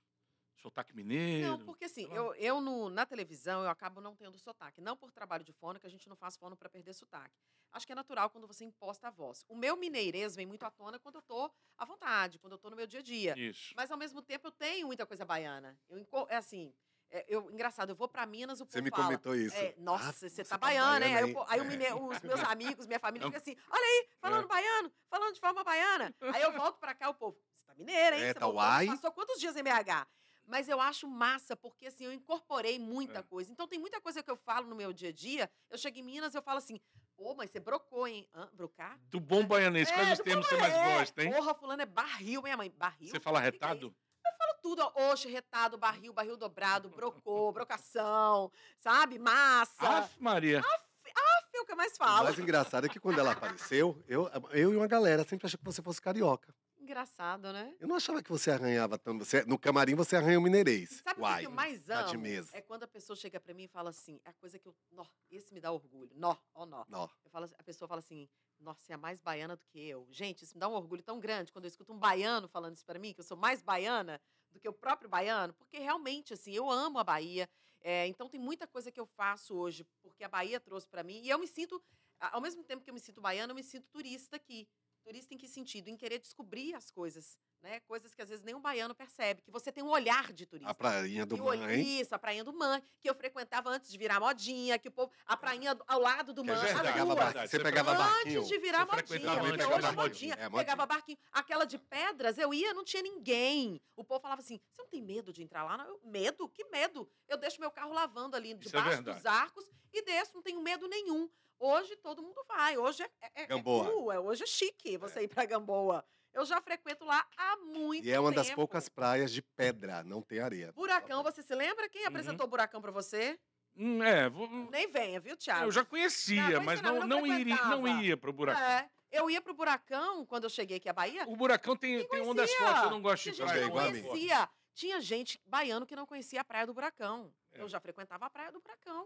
Speaker 1: sotaque mineiro.
Speaker 3: Não, porque assim, eu, eu no- na televisão eu acabo não tendo sotaque. Não por trabalho de fono, que a gente não faz fono para perder sotaque. Acho que é natural quando você imposta a voz. O meu mineirês vem muito à tona quando eu tô à vontade, quando eu tô no meu dia a dia.
Speaker 1: Isso.
Speaker 3: Mas ao mesmo tempo eu tenho muita coisa baiana. Eu, é assim, é, eu, engraçado, eu vou para Minas, o povo
Speaker 2: Você me
Speaker 3: fala.
Speaker 2: comentou isso.
Speaker 3: É, nossa,
Speaker 2: Ah,
Speaker 3: você tá baiana, hein? Aí, o po- aí o
Speaker 2: É.
Speaker 3: os meus amigos, minha família fica assim: olha aí, falando
Speaker 1: É.
Speaker 3: baiano, falando de forma baiana. Aí eu volto pra cá, o povo, você tá mineira, hein?
Speaker 2: É,
Speaker 3: Você
Speaker 2: tá
Speaker 3: voltou,
Speaker 2: uai.
Speaker 3: Passou quantos dias em BH? Mas eu acho massa, porque assim, eu incorporei muita
Speaker 1: É.
Speaker 3: coisa. Então tem muita coisa que eu falo no meu dia a dia. Eu chego em Minas, eu falo assim: pô, mas você brocou, hein? Hã? Brocar?
Speaker 1: Do bom quais
Speaker 3: É,
Speaker 1: os
Speaker 3: do
Speaker 1: termos você mais gosta, hein?
Speaker 3: Porra, fulano é barril, minha mãe. Barril?
Speaker 1: Você fala
Speaker 3: é
Speaker 1: retado?
Speaker 3: isso? falo tudo, ó, oxe, retado, barril, barril dobrado, brocou, brocação, sabe? Massa.
Speaker 1: Aff, Maria.
Speaker 3: é o que eu mais
Speaker 2: O
Speaker 3: falo.
Speaker 2: mais engraçado é que quando ela apareceu, eu, eu e uma galera sempre achou que você fosse carioca.
Speaker 3: Engraçado, né?
Speaker 2: Eu não achava que você arranhava tanto. Você, no camarim você arranha o mineirês.
Speaker 3: Sabe o que
Speaker 2: Uai,
Speaker 3: eu mais
Speaker 2: tá de
Speaker 3: amo?
Speaker 2: mesa.
Speaker 3: É quando a pessoa chega pra mim e fala assim, a coisa que eu, nó, esse me dá orgulho. Nó, ó nó.
Speaker 2: Nó.
Speaker 3: Eu falo, a pessoa fala assim, nossa, você é mais baiana do que eu. Gente, isso me dá um orgulho tão grande quando eu escuto um baiano falando isso pra mim, que eu sou mais baiana do que o próprio baiano, porque realmente, assim, eu amo a Bahia. é, então tem muita coisa que eu faço hoje porque a Bahia trouxe pra mim. E eu me sinto, ao mesmo tempo que eu me sinto baiana, eu me sinto turista aqui. Turista em que sentido? Em querer descobrir as coisas, né? Coisas que às vezes nem um baiano percebe, que você tem um olhar de turista.
Speaker 2: A prainha do mãe.
Speaker 3: Isso, a prainha do Man, que eu frequentava antes de virar modinha, que o povo. A prainha ao lado do
Speaker 1: Que é
Speaker 2: pegava
Speaker 3: duas.
Speaker 2: bar-
Speaker 1: verdade.
Speaker 2: Você pegava
Speaker 1: frequentava-
Speaker 2: barquinho.
Speaker 3: Antes de virar modinha.
Speaker 1: antes
Speaker 3: Hoje é modinha.
Speaker 2: É,
Speaker 3: Pegava barquinho. Aquela de pedras, eu ia, não tinha ninguém. O povo falava assim: você não tem medo de entrar lá? Não, eu, medo? Que medo? Eu deixo meu carro lavando ali
Speaker 1: é
Speaker 3: debaixo
Speaker 1: verdade.
Speaker 3: dos arcos e desço, não tenho medo nenhum. Hoje todo mundo vai. Hoje é, é, é
Speaker 2: Gamboa.
Speaker 3: cool, é- hoje é chique você ir pra Gamboa. Eu já frequento lá há muito tempo.
Speaker 2: E é uma das poucas praias de pedra, não tem areia.
Speaker 3: Buracão, você se lembra? Quem apresentou Buracão pra você?
Speaker 1: Hum, é, vou-
Speaker 3: Nem venha, viu, Thiago?
Speaker 1: eu já conhecia,
Speaker 3: Não,
Speaker 1: mas
Speaker 3: não,
Speaker 1: não,
Speaker 3: eu
Speaker 1: não, iria, não ia pro buracão.
Speaker 3: É, eu ia pro Buracão quando eu cheguei aqui à Bahia.
Speaker 1: O buracão tem, tem uma das
Speaker 3: conhecia.
Speaker 1: fotos, eu não gosto de
Speaker 2: praia
Speaker 3: não
Speaker 2: mim.
Speaker 3: conhecia. Tinha gente baiano que não conhecia a Praia do Buracão.
Speaker 1: É.
Speaker 3: Eu já frequentava a Praia do Buracão.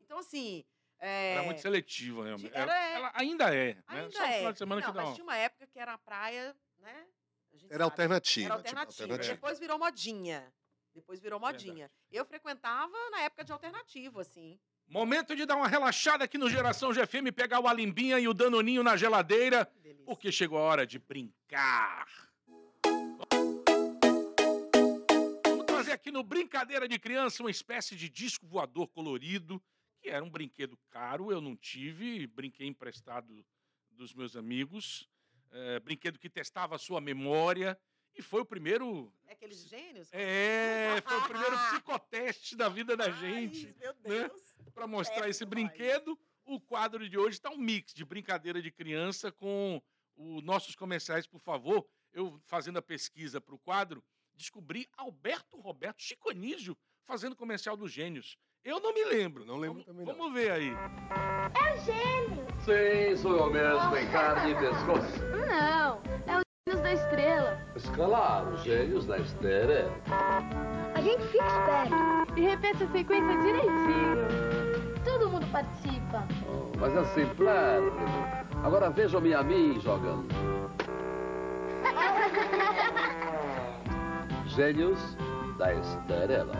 Speaker 3: Então, assim. É,
Speaker 1: Era muito seletiva, realmente.
Speaker 3: Era-
Speaker 1: Ela, ela ainda é, né?
Speaker 3: Ainda
Speaker 1: Só
Speaker 3: é.
Speaker 1: final de semana
Speaker 3: não,
Speaker 1: que dá
Speaker 3: mas
Speaker 1: uma...
Speaker 3: tinha uma época que era a praia, né?
Speaker 2: Era alternativa.
Speaker 3: Era
Speaker 2: tipo,
Speaker 3: alternativa.
Speaker 2: alternativa.
Speaker 3: Depois virou modinha. Depois virou
Speaker 1: Verdade.
Speaker 3: modinha. Eu frequentava na época de alternativo, assim.
Speaker 1: Momento de dar uma relaxada aqui no Geração GFM, pegar o Alimbinha e o Danoninho na geladeira,
Speaker 3: Que delícia.
Speaker 1: porque chegou a hora de brincar. Vamos trazer aqui no Brincadeira de Criança uma espécie de disco voador colorido, que era um brinquedo caro, eu não tive, brinquei emprestado dos meus amigos, é, brinquedo que testava a sua memória E foi o primeiro.
Speaker 3: É aqueles gênios?
Speaker 1: É, foi o primeiro psicoteste da vida da
Speaker 3: Ai,
Speaker 1: gente.
Speaker 3: meu
Speaker 1: né?
Speaker 3: Deus.
Speaker 1: Para mostrar esse brinquedo, o quadro de hoje está um mix de brincadeira de criança com os nossos comerciais, por favor. Eu, fazendo a pesquisa para o quadro, descobri Alberto Roberto Chico Anísio fazendo comercial dos Gênios. Eu não me lembro.
Speaker 2: Não lembro
Speaker 1: vamos,
Speaker 2: também, não.
Speaker 1: Vamos ver aí.
Speaker 4: Sim, sou eu mesmo, em carne e pescoço.
Speaker 5: Não, é o Gênios da Estrela.
Speaker 4: Claro, gênios da estrela.
Speaker 5: A gente fica esperto e repete a sequência direitinho. Todo mundo participa.
Speaker 4: Oh, mas é simplório. Agora vejam-me a mim jogando. Gênios da estrela.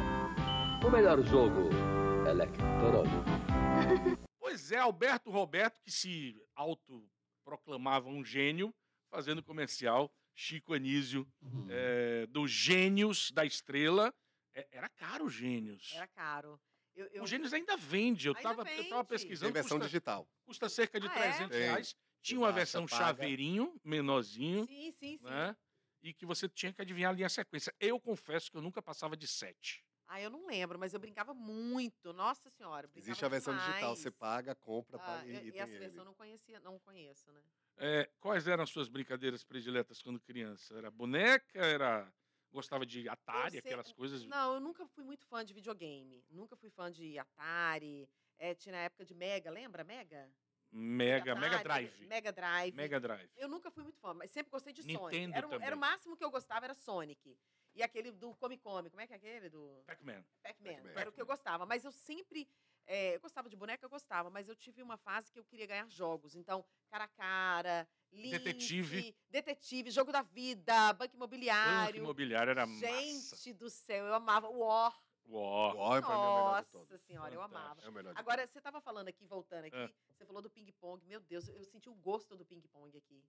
Speaker 4: O melhor jogo
Speaker 1: Pois é, Alberto Roberto, que se autoproclamava um gênio, fazendo comercial, Chico Anísio, é, do Gênios da Estrela. É, era caro o Gênios.
Speaker 3: Era caro. Eu, eu-
Speaker 1: O Gênios ainda vende. Eu estava pesquisando.
Speaker 2: Tem versão
Speaker 1: custa,
Speaker 2: digital.
Speaker 1: custa cerca de
Speaker 3: Ah, é?
Speaker 1: 300
Speaker 2: Tem.
Speaker 1: reais. Tinha uma versão
Speaker 2: paga.
Speaker 1: chaveirinho, menorzinho,
Speaker 3: Sim, sim, sim.
Speaker 1: né? E que você tinha que adivinhar ali a sequência. Eu confesso que eu nunca passava de sete.
Speaker 3: Ah, eu não lembro, mas eu brincava muito. Nossa senhora. brincava
Speaker 2: Existe a versão digital.
Speaker 3: demais.
Speaker 2: Você paga, compra,
Speaker 3: Ah,
Speaker 2: paga e, e
Speaker 3: e
Speaker 2: tem
Speaker 3: essa versão eu não conhecia, não conheço, né?
Speaker 1: É, quais eram as suas brincadeiras prediletas quando criança? Era boneca? Era gostava de Atari,
Speaker 3: sei-
Speaker 1: aquelas coisas?
Speaker 3: Não, eu nunca fui muito fã de videogame. Nunca fui fã de Atari. É, tinha na época de Mega, lembra? Mega?
Speaker 1: Mega, Mega
Speaker 3: Atari,
Speaker 1: Drive.
Speaker 3: Mega Drive.
Speaker 1: Mega Drive.
Speaker 3: Eu nunca fui muito fã, mas sempre gostei de Sonic.
Speaker 1: Nintendo
Speaker 3: Era, o-
Speaker 1: também.
Speaker 3: era o máximo que eu gostava, era Sonic. E aquele do Come Come, como é que é aquele? Do
Speaker 1: Pac-Man.
Speaker 3: Pac-Man.
Speaker 2: Pac-Man.
Speaker 3: era o que eu gostava. Mas eu sempre. é, eu gostava de boneca, eu gostava, mas eu tive uma fase que eu queria ganhar jogos. Então, cara a cara, Lince,
Speaker 1: Detetive.
Speaker 3: Detetive, Jogo da Vida, Banco
Speaker 1: Banco
Speaker 3: Imobiliário.
Speaker 1: imobiliário era
Speaker 3: Gente
Speaker 1: massa.
Speaker 3: do céu, eu amava. War.
Speaker 2: O Oi, pra mim, é o melhor de
Speaker 3: Nossa
Speaker 2: todos.
Speaker 3: senhora, eu amava.
Speaker 2: É o melhor de
Speaker 3: Agora, você estava falando aqui, voltando aqui,
Speaker 1: É.
Speaker 3: você falou do ping-pong. Meu Deus, eu senti o gosto do ping-pong aqui.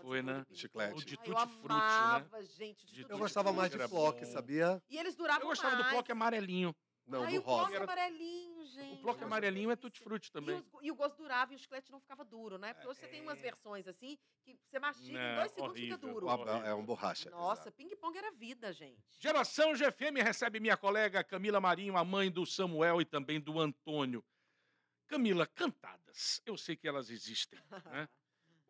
Speaker 1: Foi, né?
Speaker 3: do.
Speaker 2: Chiclete.
Speaker 1: O de
Speaker 3: Ai, eu
Speaker 1: tutti-frutti, né?
Speaker 3: amava, gente. De
Speaker 1: De
Speaker 2: Eu
Speaker 3: tutti
Speaker 2: gostava mais de Flock, sabia?
Speaker 3: E eles duravam
Speaker 1: Eu gostava do
Speaker 3: mais.
Speaker 1: bloco amarelinho.
Speaker 2: Não,
Speaker 3: Ai,
Speaker 2: do
Speaker 3: o bloco
Speaker 2: rosa.
Speaker 1: Era-
Speaker 3: amarelinho, gente.
Speaker 1: O bloco
Speaker 3: Nossa,
Speaker 1: amarelinho é tutti-frutti
Speaker 3: E,
Speaker 1: também.
Speaker 3: os- e o gosto durava e o chiclete não ficava duro, né? Porque hoje você tem umas
Speaker 1: É.
Speaker 3: versões assim que você mastiga em
Speaker 1: Não,
Speaker 3: dois segundos
Speaker 1: horrível.
Speaker 3: fica duro.
Speaker 2: Aba- É um borracha.
Speaker 3: Nossa, ping-pong era vida, gente.
Speaker 1: Geração GFM recebe minha colega Camila Marinho, a mãe do Samuel e também do Antônio. Camila, cantadas. Eu sei que elas existem, né?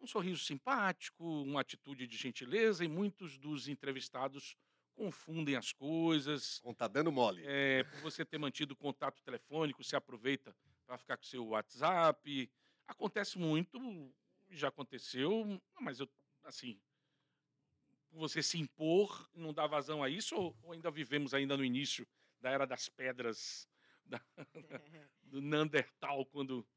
Speaker 1: Um sorriso simpático, uma atitude de gentileza e muitos dos entrevistados confundem as coisas.
Speaker 2: Não tá dando mole.
Speaker 1: É, por você ter mantido contato telefônico, se aproveita para ficar com seu WhatsApp. Acontece muito, já aconteceu, mas eu, assim, você se impor, não dá vazão a isso, ou, ou ainda vivemos ainda no início da era das pedras, da- do Neandertal, quando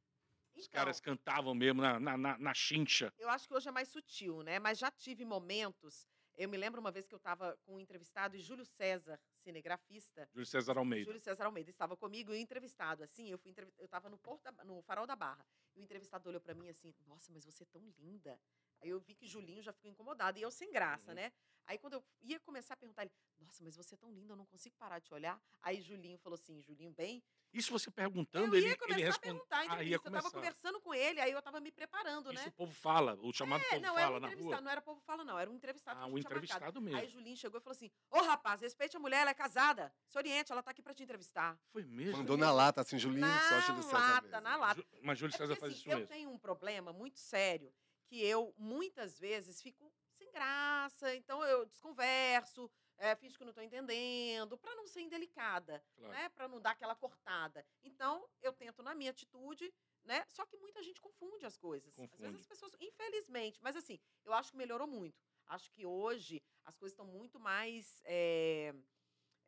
Speaker 1: os
Speaker 3: Então,
Speaker 1: caras cantavam mesmo na, na, na, na chincha?
Speaker 3: Eu acho que hoje é mais sutil, né? Mas já tive momentos. Eu me lembro uma vez que eu estava com um entrevistado e Júlio César, cinegrafista.
Speaker 1: Júlio César Almeida.
Speaker 3: Júlio César Almeida estava comigo e entrevistado, assim, eu fui eu estava no Porto da- no Farol da Barra. E o entrevistado olhou para mim assim: "Nossa, mas você é tão linda". Aí eu vi que Julinho já ficou incomodado e eu sem graça,
Speaker 1: Uhum.
Speaker 3: né? Aí quando eu ia começar a perguntar ele: "Nossa, mas você é tão linda, eu não consigo parar de te olhar". Aí Julinho falou assim: "Julinho, bem,
Speaker 1: Isso você perguntando,
Speaker 3: eu
Speaker 1: ele,
Speaker 3: ia
Speaker 1: ele
Speaker 3: começar a
Speaker 1: responde.
Speaker 3: perguntar a
Speaker 1: Ah, ia
Speaker 3: entrevista. eu estava conversando com ele, aí eu estava me preparando,
Speaker 1: Isso
Speaker 3: né?
Speaker 1: o povo fala, o chamado
Speaker 3: É,
Speaker 1: povo
Speaker 3: não,
Speaker 1: fala
Speaker 3: um
Speaker 1: na
Speaker 3: entrevistado,
Speaker 1: rua.
Speaker 3: não era povo fala, não, era um entrevistado.
Speaker 1: Ah,
Speaker 3: que
Speaker 1: o
Speaker 3: a gente tinha marcado.
Speaker 1: entrevistado mesmo.
Speaker 3: Aí Julinho chegou e falou assim: Ô rapaz, respeite a mulher, ela é casada. Se oriente, ela tá aqui pra te entrevistar.
Speaker 1: Foi mesmo?
Speaker 2: Mandou na lata, assim, Julinho, só
Speaker 3: na
Speaker 2: Júlio César
Speaker 3: lata,
Speaker 2: mesmo.
Speaker 3: na lata.
Speaker 1: Ju- Mas Júlio
Speaker 3: É
Speaker 1: César
Speaker 3: porque,
Speaker 1: faz
Speaker 3: assim,
Speaker 1: isso
Speaker 3: eu
Speaker 1: mesmo.
Speaker 3: tenho um problema muito sério que eu, muitas vezes, fico sem graça, então eu desconverso, é, finge que não tô entendendo, pra não ser indelicada,
Speaker 1: Claro.
Speaker 3: né? Pra não dar aquela cortada. Então, eu tento na minha atitude, né? Só que muita gente confunde as coisas. Às
Speaker 1: Confunde.
Speaker 3: vezes as pessoas, infelizmente, mas assim, eu acho que melhorou muito. Acho que hoje as coisas estão muito mais. é,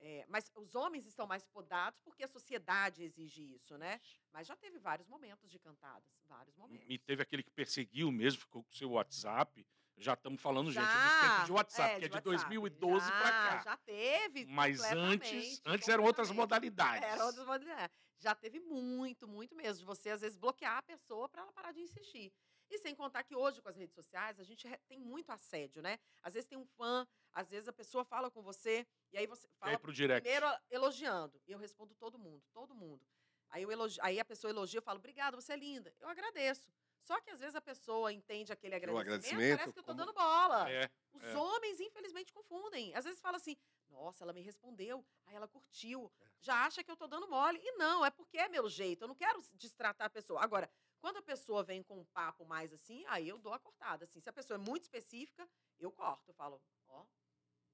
Speaker 3: é, mas os homens estão mais podados porque a sociedade exige isso, né? Mas já teve vários momentos de cantadas, vários momentos.
Speaker 1: E teve aquele que perseguiu mesmo, ficou com o seu WhatsApp. Já estamos falando, gente, dos
Speaker 3: Já,
Speaker 1: tempos de WhatsApp, que é de
Speaker 3: WhatsApp.
Speaker 1: 2012
Speaker 3: já,
Speaker 1: para cá.
Speaker 3: Já teve.
Speaker 1: Mas antes, antes eram outras modalidades.
Speaker 3: Era outras modalidades. Já teve muito, muito mesmo, de você às vezes bloquear a pessoa para ela parar de insistir. E sem contar que hoje, com as redes sociais, a gente tem muito assédio, né? Às vezes tem um fã, às vezes a pessoa fala com você, e aí você fala
Speaker 1: aí
Speaker 3: primeiro elogiando. E eu respondo todo mundo, todo mundo. Aí, eu elogi- aí a pessoa elogia, eu falo, obrigada, você é linda. Eu agradeço. Só que às vezes a pessoa entende aquele agradecimento,
Speaker 2: agradecimento
Speaker 3: parece que eu tô
Speaker 2: como-
Speaker 3: dando bola.
Speaker 1: É.
Speaker 3: Os
Speaker 1: é.
Speaker 3: homens, infelizmente, confundem. Às vezes fala assim, nossa, ela me respondeu, aí ela curtiu,
Speaker 2: É.
Speaker 3: já acha que eu tô dando mole. E não, é porque é meu jeito, eu não quero destratar a pessoa. Agora, quando a pessoa vem com um papo mais assim, aí eu dou a cortada. Assim, se a pessoa é muito específica, eu corto. Eu falo, ó,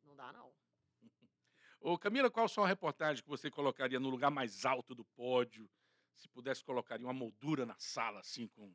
Speaker 3: não dá não.
Speaker 1: Ô, Camila, qual só a reportagem que você colocaria no lugar mais alto do pódio? Se pudesse, colocaria uma moldura na sala, assim, com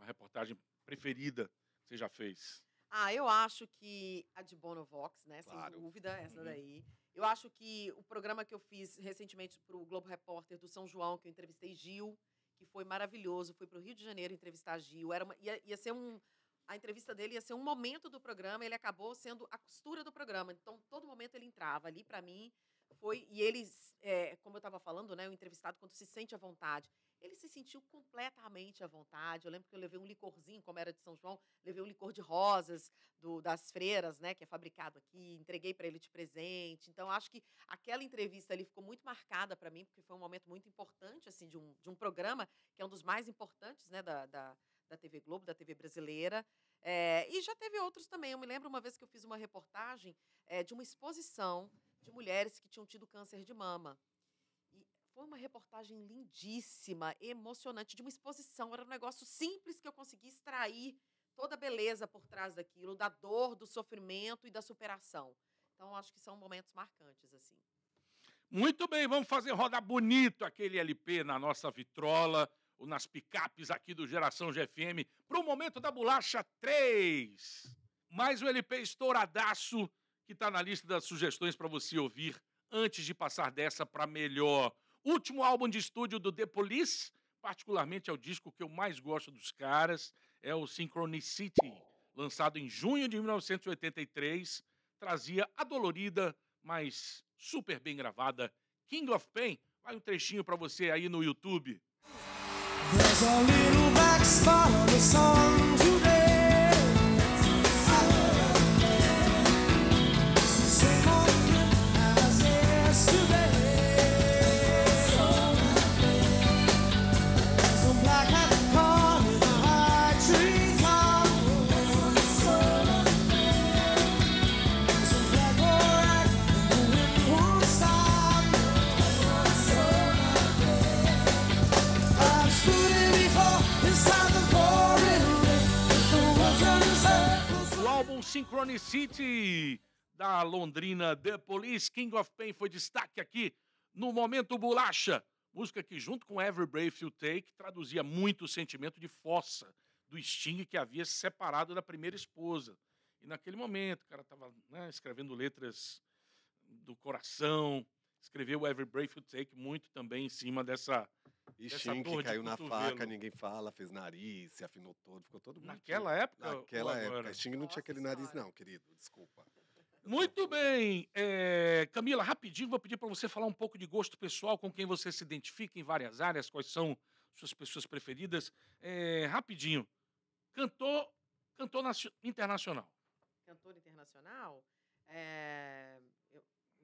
Speaker 1: uma reportagem preferida que você já fez.
Speaker 3: Ah, eu acho que a de Bonovox, né?
Speaker 2: Claro.
Speaker 3: Sem dúvida, essa
Speaker 1: Uhum.
Speaker 3: daí. Eu acho que o programa que eu fiz recentemente para o Globo Repórter do São João, que eu entrevistei Gil, que foi maravilhoso. Fui para o Rio de Janeiro entrevistar Gil. Era uma- ia, ia ser um. A entrevista dele ia ser um momento do programa, ele acabou sendo a costura do programa. Então, todo momento ele entrava ali para mim. Foi, e eles, é, como eu estava falando, né, o entrevistado, quando se sente à vontade, ele se sentiu completamente à vontade. Eu lembro que eu levei um licorzinho, como era de São João, levei um licor de rosas do- das freiras, né, que é fabricado aqui, entreguei para ele de presente. Então, acho que aquela entrevista ali ficou muito marcada para mim, porque foi um momento muito importante assim de um, de um programa que é um dos mais importantes né, da, da, da TV Globo, da TV brasileira. É, e já teve outros também. Eu me lembro uma vez que eu fiz uma reportagem é, de uma exposição de mulheres que tinham tido câncer de mama. Foi uma reportagem lindíssima, emocionante, de uma exposição. Era um negócio simples que eu consegui extrair toda a beleza por trás daquilo, da dor, do sofrimento e da superação. Então, acho que são momentos marcantes, assim.
Speaker 1: Muito bem, vamos fazer rodar bonito aquele LP na nossa vitrola ou nas picapes aqui do Geração GFM para o momento da bolacha 3. Mais um LP estouradaço que está na lista das sugestões para você ouvir antes de passar dessa para melhor. Último álbum de estúdio do The Police, particularmente é o disco que eu mais gosto dos caras, é o Synchronicity, lançado em junho de 1983, trazia a dolorida, mas super bem gravada King of Pain. Vai um trechinho para você aí no YouTube.
Speaker 6: There's a little black spot on the sun
Speaker 1: álbum Synchronicity da Londrina The Police King of Pain foi destaque aqui no Momento Bolacha. Música que, junto com Every Breath You Take, traduzia muito o sentimento de fossa do Sting que havia se separado da primeira esposa. E naquele momento, o cara estava escrevendo letras do coração, escreveu Every Breath You Take muito também em cima dessa.
Speaker 2: E Shin que caiu na faca, ninguém fala, fez nariz, se afinou todo, ficou todo bonitinho.
Speaker 1: Naquela época.
Speaker 2: Naquela época. Sting não tinha aquele nariz, não, querido. Desculpa.
Speaker 1: Muito bem. É, Camila, rapidinho, vou pedir para você falar um pouco de gosto pessoal, com quem você se identifica em várias áreas, quais são suas pessoas preferidas. É, rapidinho. Cantor, cantor nacio- internacional.
Speaker 3: Cantor internacional, é,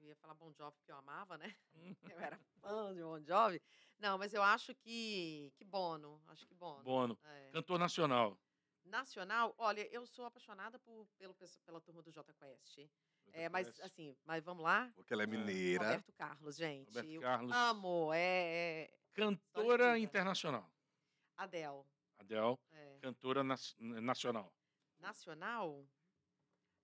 Speaker 3: ia falar Bon Jovi porque eu amava, né? Eu era fã de Bon Jovi. Não, mas eu acho que, que Bono, acho que Bono.
Speaker 1: Bono.
Speaker 3: É.
Speaker 1: Cantor nacional.
Speaker 3: Nacional, olha, eu sou apaixonada por, pelo, pela turma do Jota Quest. É, mas assim, mas vamos lá?
Speaker 2: Porque ela é mineira.
Speaker 3: Roberto Carlos, gente.
Speaker 1: Roberto
Speaker 3: eu
Speaker 1: Carlos.
Speaker 3: amo, é, é
Speaker 1: Cantora internacional.
Speaker 3: Adele.
Speaker 1: Adele,
Speaker 3: é.
Speaker 1: cantora nas- nacional.
Speaker 3: Nacional,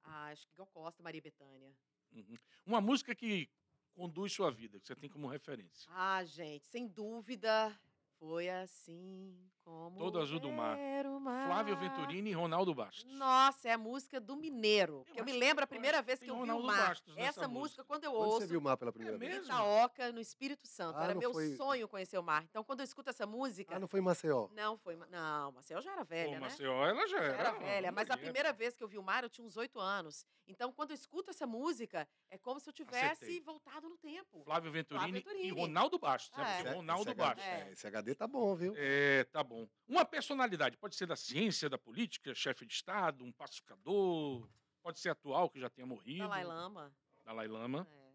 Speaker 3: ah, acho que Gal Costa, Maria Bethânia.
Speaker 1: Uhum. Uma música que conduz sua vida, que você tem como referência.
Speaker 3: Ah, gente, sem dúvida, foi assim como
Speaker 1: Todo azul do mar.
Speaker 3: o mar.
Speaker 1: Flávio Venturini e Ronaldo Bastos.
Speaker 3: Nossa, é a música do Mineiro. que eu me lembro a primeira vez que eu vi o
Speaker 1: Ronaldo
Speaker 3: mar.
Speaker 1: Bastos
Speaker 3: Essa música,
Speaker 1: música.
Speaker 3: quando eu
Speaker 2: Quando
Speaker 3: ouço,
Speaker 2: você viu o mar pela primeira vez?
Speaker 1: mesmo?
Speaker 3: Itaoca, no Espírito Santo.
Speaker 2: Ah,
Speaker 3: Era
Speaker 2: não
Speaker 3: meu
Speaker 2: foi-
Speaker 3: sonho conhecer o mar. Então, quando eu escuto essa música.
Speaker 2: Ah, não foi em Maceió?
Speaker 3: Não, foi. Não, Marcel já era
Speaker 1: Pô,
Speaker 3: velha, né?
Speaker 1: Maceió, ela já
Speaker 3: Já
Speaker 1: era.
Speaker 3: era velha, mas a primeira vez que eu vi o mar, eu tinha uns oito anos. Então, quando eu escuto essa música, é como se eu tivesse
Speaker 1: Acertei.
Speaker 3: voltado no tempo.
Speaker 1: Flávio Venturini,
Speaker 3: Venturini.
Speaker 1: e Ronaldo Bastos.
Speaker 3: É.
Speaker 1: É.
Speaker 2: Esse-
Speaker 1: Ronaldo
Speaker 2: esse
Speaker 1: Bastos.
Speaker 3: É.
Speaker 2: é, Esse HD tá bom, viu?
Speaker 1: É, tá bom. Uma personalidade, pode ser da ciência, da política, chefe de Estado, um pacificador, pode ser atual, que já tenha morrido.
Speaker 3: Dalai Lama.
Speaker 1: Dalai Lama.
Speaker 3: É.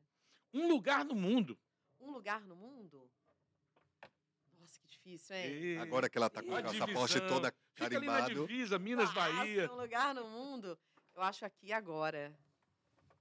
Speaker 1: Um lugar no mundo.
Speaker 3: Um lugar no mundo? Nossa, que difícil, hein?
Speaker 1: E-
Speaker 2: Agora que ela tá com
Speaker 1: a
Speaker 2: o passaporte toda
Speaker 1: Fica ali na
Speaker 2: carimbado.
Speaker 1: divisa, Minas, Bahia.
Speaker 3: Nossa, um lugar no mundo. Eu acho aqui agora.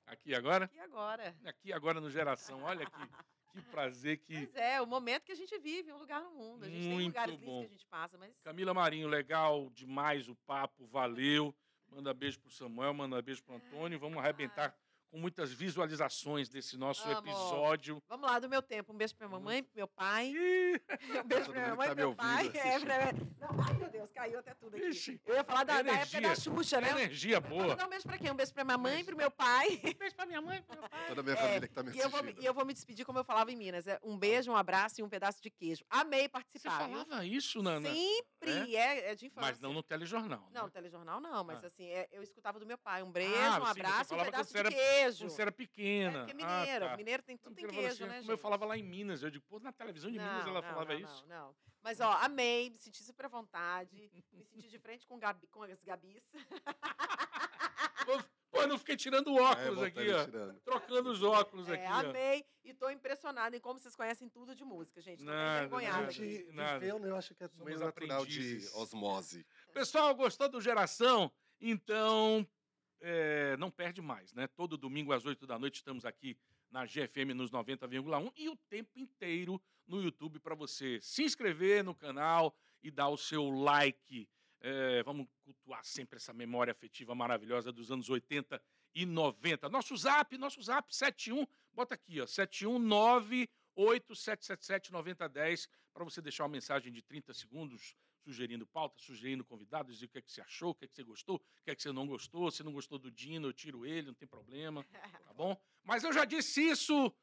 Speaker 1: Aqui agora?
Speaker 3: Aqui agora.
Speaker 1: Aqui agora no Geração. Olha que, que prazer que.
Speaker 3: Pois é, o momento que a gente vive, um lugar no mundo. A gente tem
Speaker 1: Muito
Speaker 3: lugares
Speaker 1: bom.
Speaker 3: lindos que a gente passa, mas.
Speaker 1: Camila Marinho, legal demais o papo, valeu. Manda beijo pro Samuel, manda beijo pro Antônio. Vamos arrebentar com muitas visualizações desse nosso
Speaker 3: Amo.
Speaker 1: episódio.
Speaker 3: Vamos lá, do meu tempo. Um beijo pra minha mamãe, pro meu pai. Um beijo
Speaker 2: Todo
Speaker 3: pra minha mãe,
Speaker 2: tá
Speaker 3: pro meu
Speaker 2: me
Speaker 3: pai. É, pra... Não, ai, meu Deus, caiu até tudo aqui.
Speaker 1: Ixi.
Speaker 3: Eu ia falar da, da época da. Xuxa, né?
Speaker 1: energia boa.
Speaker 3: um beijo pra quem? Um beijo pra minha mãe, pro meu pai.
Speaker 1: Beijo pra minha mãe, pro meu pai.
Speaker 2: Toda a minha
Speaker 3: É,
Speaker 2: família que tá me
Speaker 3: E eu, vou,
Speaker 2: assistindo.
Speaker 3: e eu vou me despedir como eu falava em Minas. É um beijo, um abraço e um pedaço de queijo. Amei
Speaker 1: Você
Speaker 3: participar. viu?
Speaker 1: falava isso, Nana?
Speaker 3: Sempre. É, é de infância.
Speaker 1: Mas não no telejornal.
Speaker 3: Não,
Speaker 1: né?
Speaker 3: telejornal não, mas
Speaker 1: Ah.
Speaker 3: assim, é, eu escutava do meu pai. Um beijo,
Speaker 1: Ah,
Speaker 3: um
Speaker 1: sim, você
Speaker 3: abraço e um pedaço
Speaker 1: você
Speaker 3: de
Speaker 1: era-
Speaker 3: queijo.
Speaker 1: Era pequena.
Speaker 3: É, porque é
Speaker 1: Ah,
Speaker 3: mineiro.
Speaker 1: tá.
Speaker 3: Mineiro tem, tudo tem
Speaker 1: falava
Speaker 3: queijo,
Speaker 1: assim,
Speaker 3: né,
Speaker 1: Como eu
Speaker 3: gente?
Speaker 1: falava lá em Minas, eu digo, pô, na televisão de Minas
Speaker 3: Não,
Speaker 1: ela
Speaker 3: não,
Speaker 1: falava
Speaker 3: não,
Speaker 1: isso.
Speaker 3: Não, não. Mas, ó, amei, me senti super à vontade. me senti de frente com, Gabi, com as Gabis.
Speaker 1: Pô, eu não fiquei tirando
Speaker 2: É,
Speaker 1: óculos
Speaker 2: botando
Speaker 1: aqui, ó.
Speaker 2: tirando.
Speaker 1: Trocando os óculos
Speaker 3: É,
Speaker 1: aqui, ó.
Speaker 3: amei e tô impressionada em como vocês conhecem tudo de música, gente. Tô bem
Speaker 1: Nada,
Speaker 2: A
Speaker 3: envergonhada.
Speaker 1: nada.
Speaker 2: gente
Speaker 1: Nada.
Speaker 2: viveu, né? Eu acho que é meio natural de osmose.
Speaker 1: Pessoal, gostou do Geração? Então, é, não perde mais, né? Todo domingo às 8 da noite estamos aqui na GFM nos 90,1 e o tempo inteiro no YouTube para você se inscrever no canal e dar o seu like. É, vamos cultuar sempre essa memória afetiva maravilhosa dos anos 80 e 90. Nosso zap, nosso zap 71, bota aqui, ó, 719 8777 9010 para você deixar uma mensagem de 30 segundos sugerindo pauta, sugerindo convidados, dizer o que é que você achou, o que é que você gostou, o que é que você não gostou. Se não gostou do Dino, eu tiro ele, não tem problema, tá bom? Mas eu já disse isso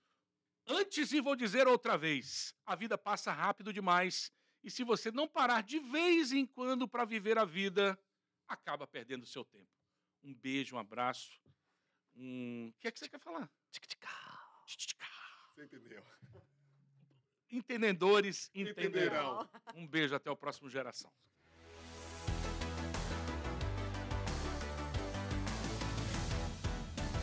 Speaker 1: antes e vou dizer outra vez. A vida passa rápido demais e se você não parar de vez em quando para viver a vida, acaba perdendo o seu tempo. Um beijo, um abraço. Um... O que é que você quer falar? Tchiticá.
Speaker 2: Você entendeu?
Speaker 1: Entendedores entenderão.
Speaker 2: Entenderão.
Speaker 1: Um beijo, até o próximo Geração.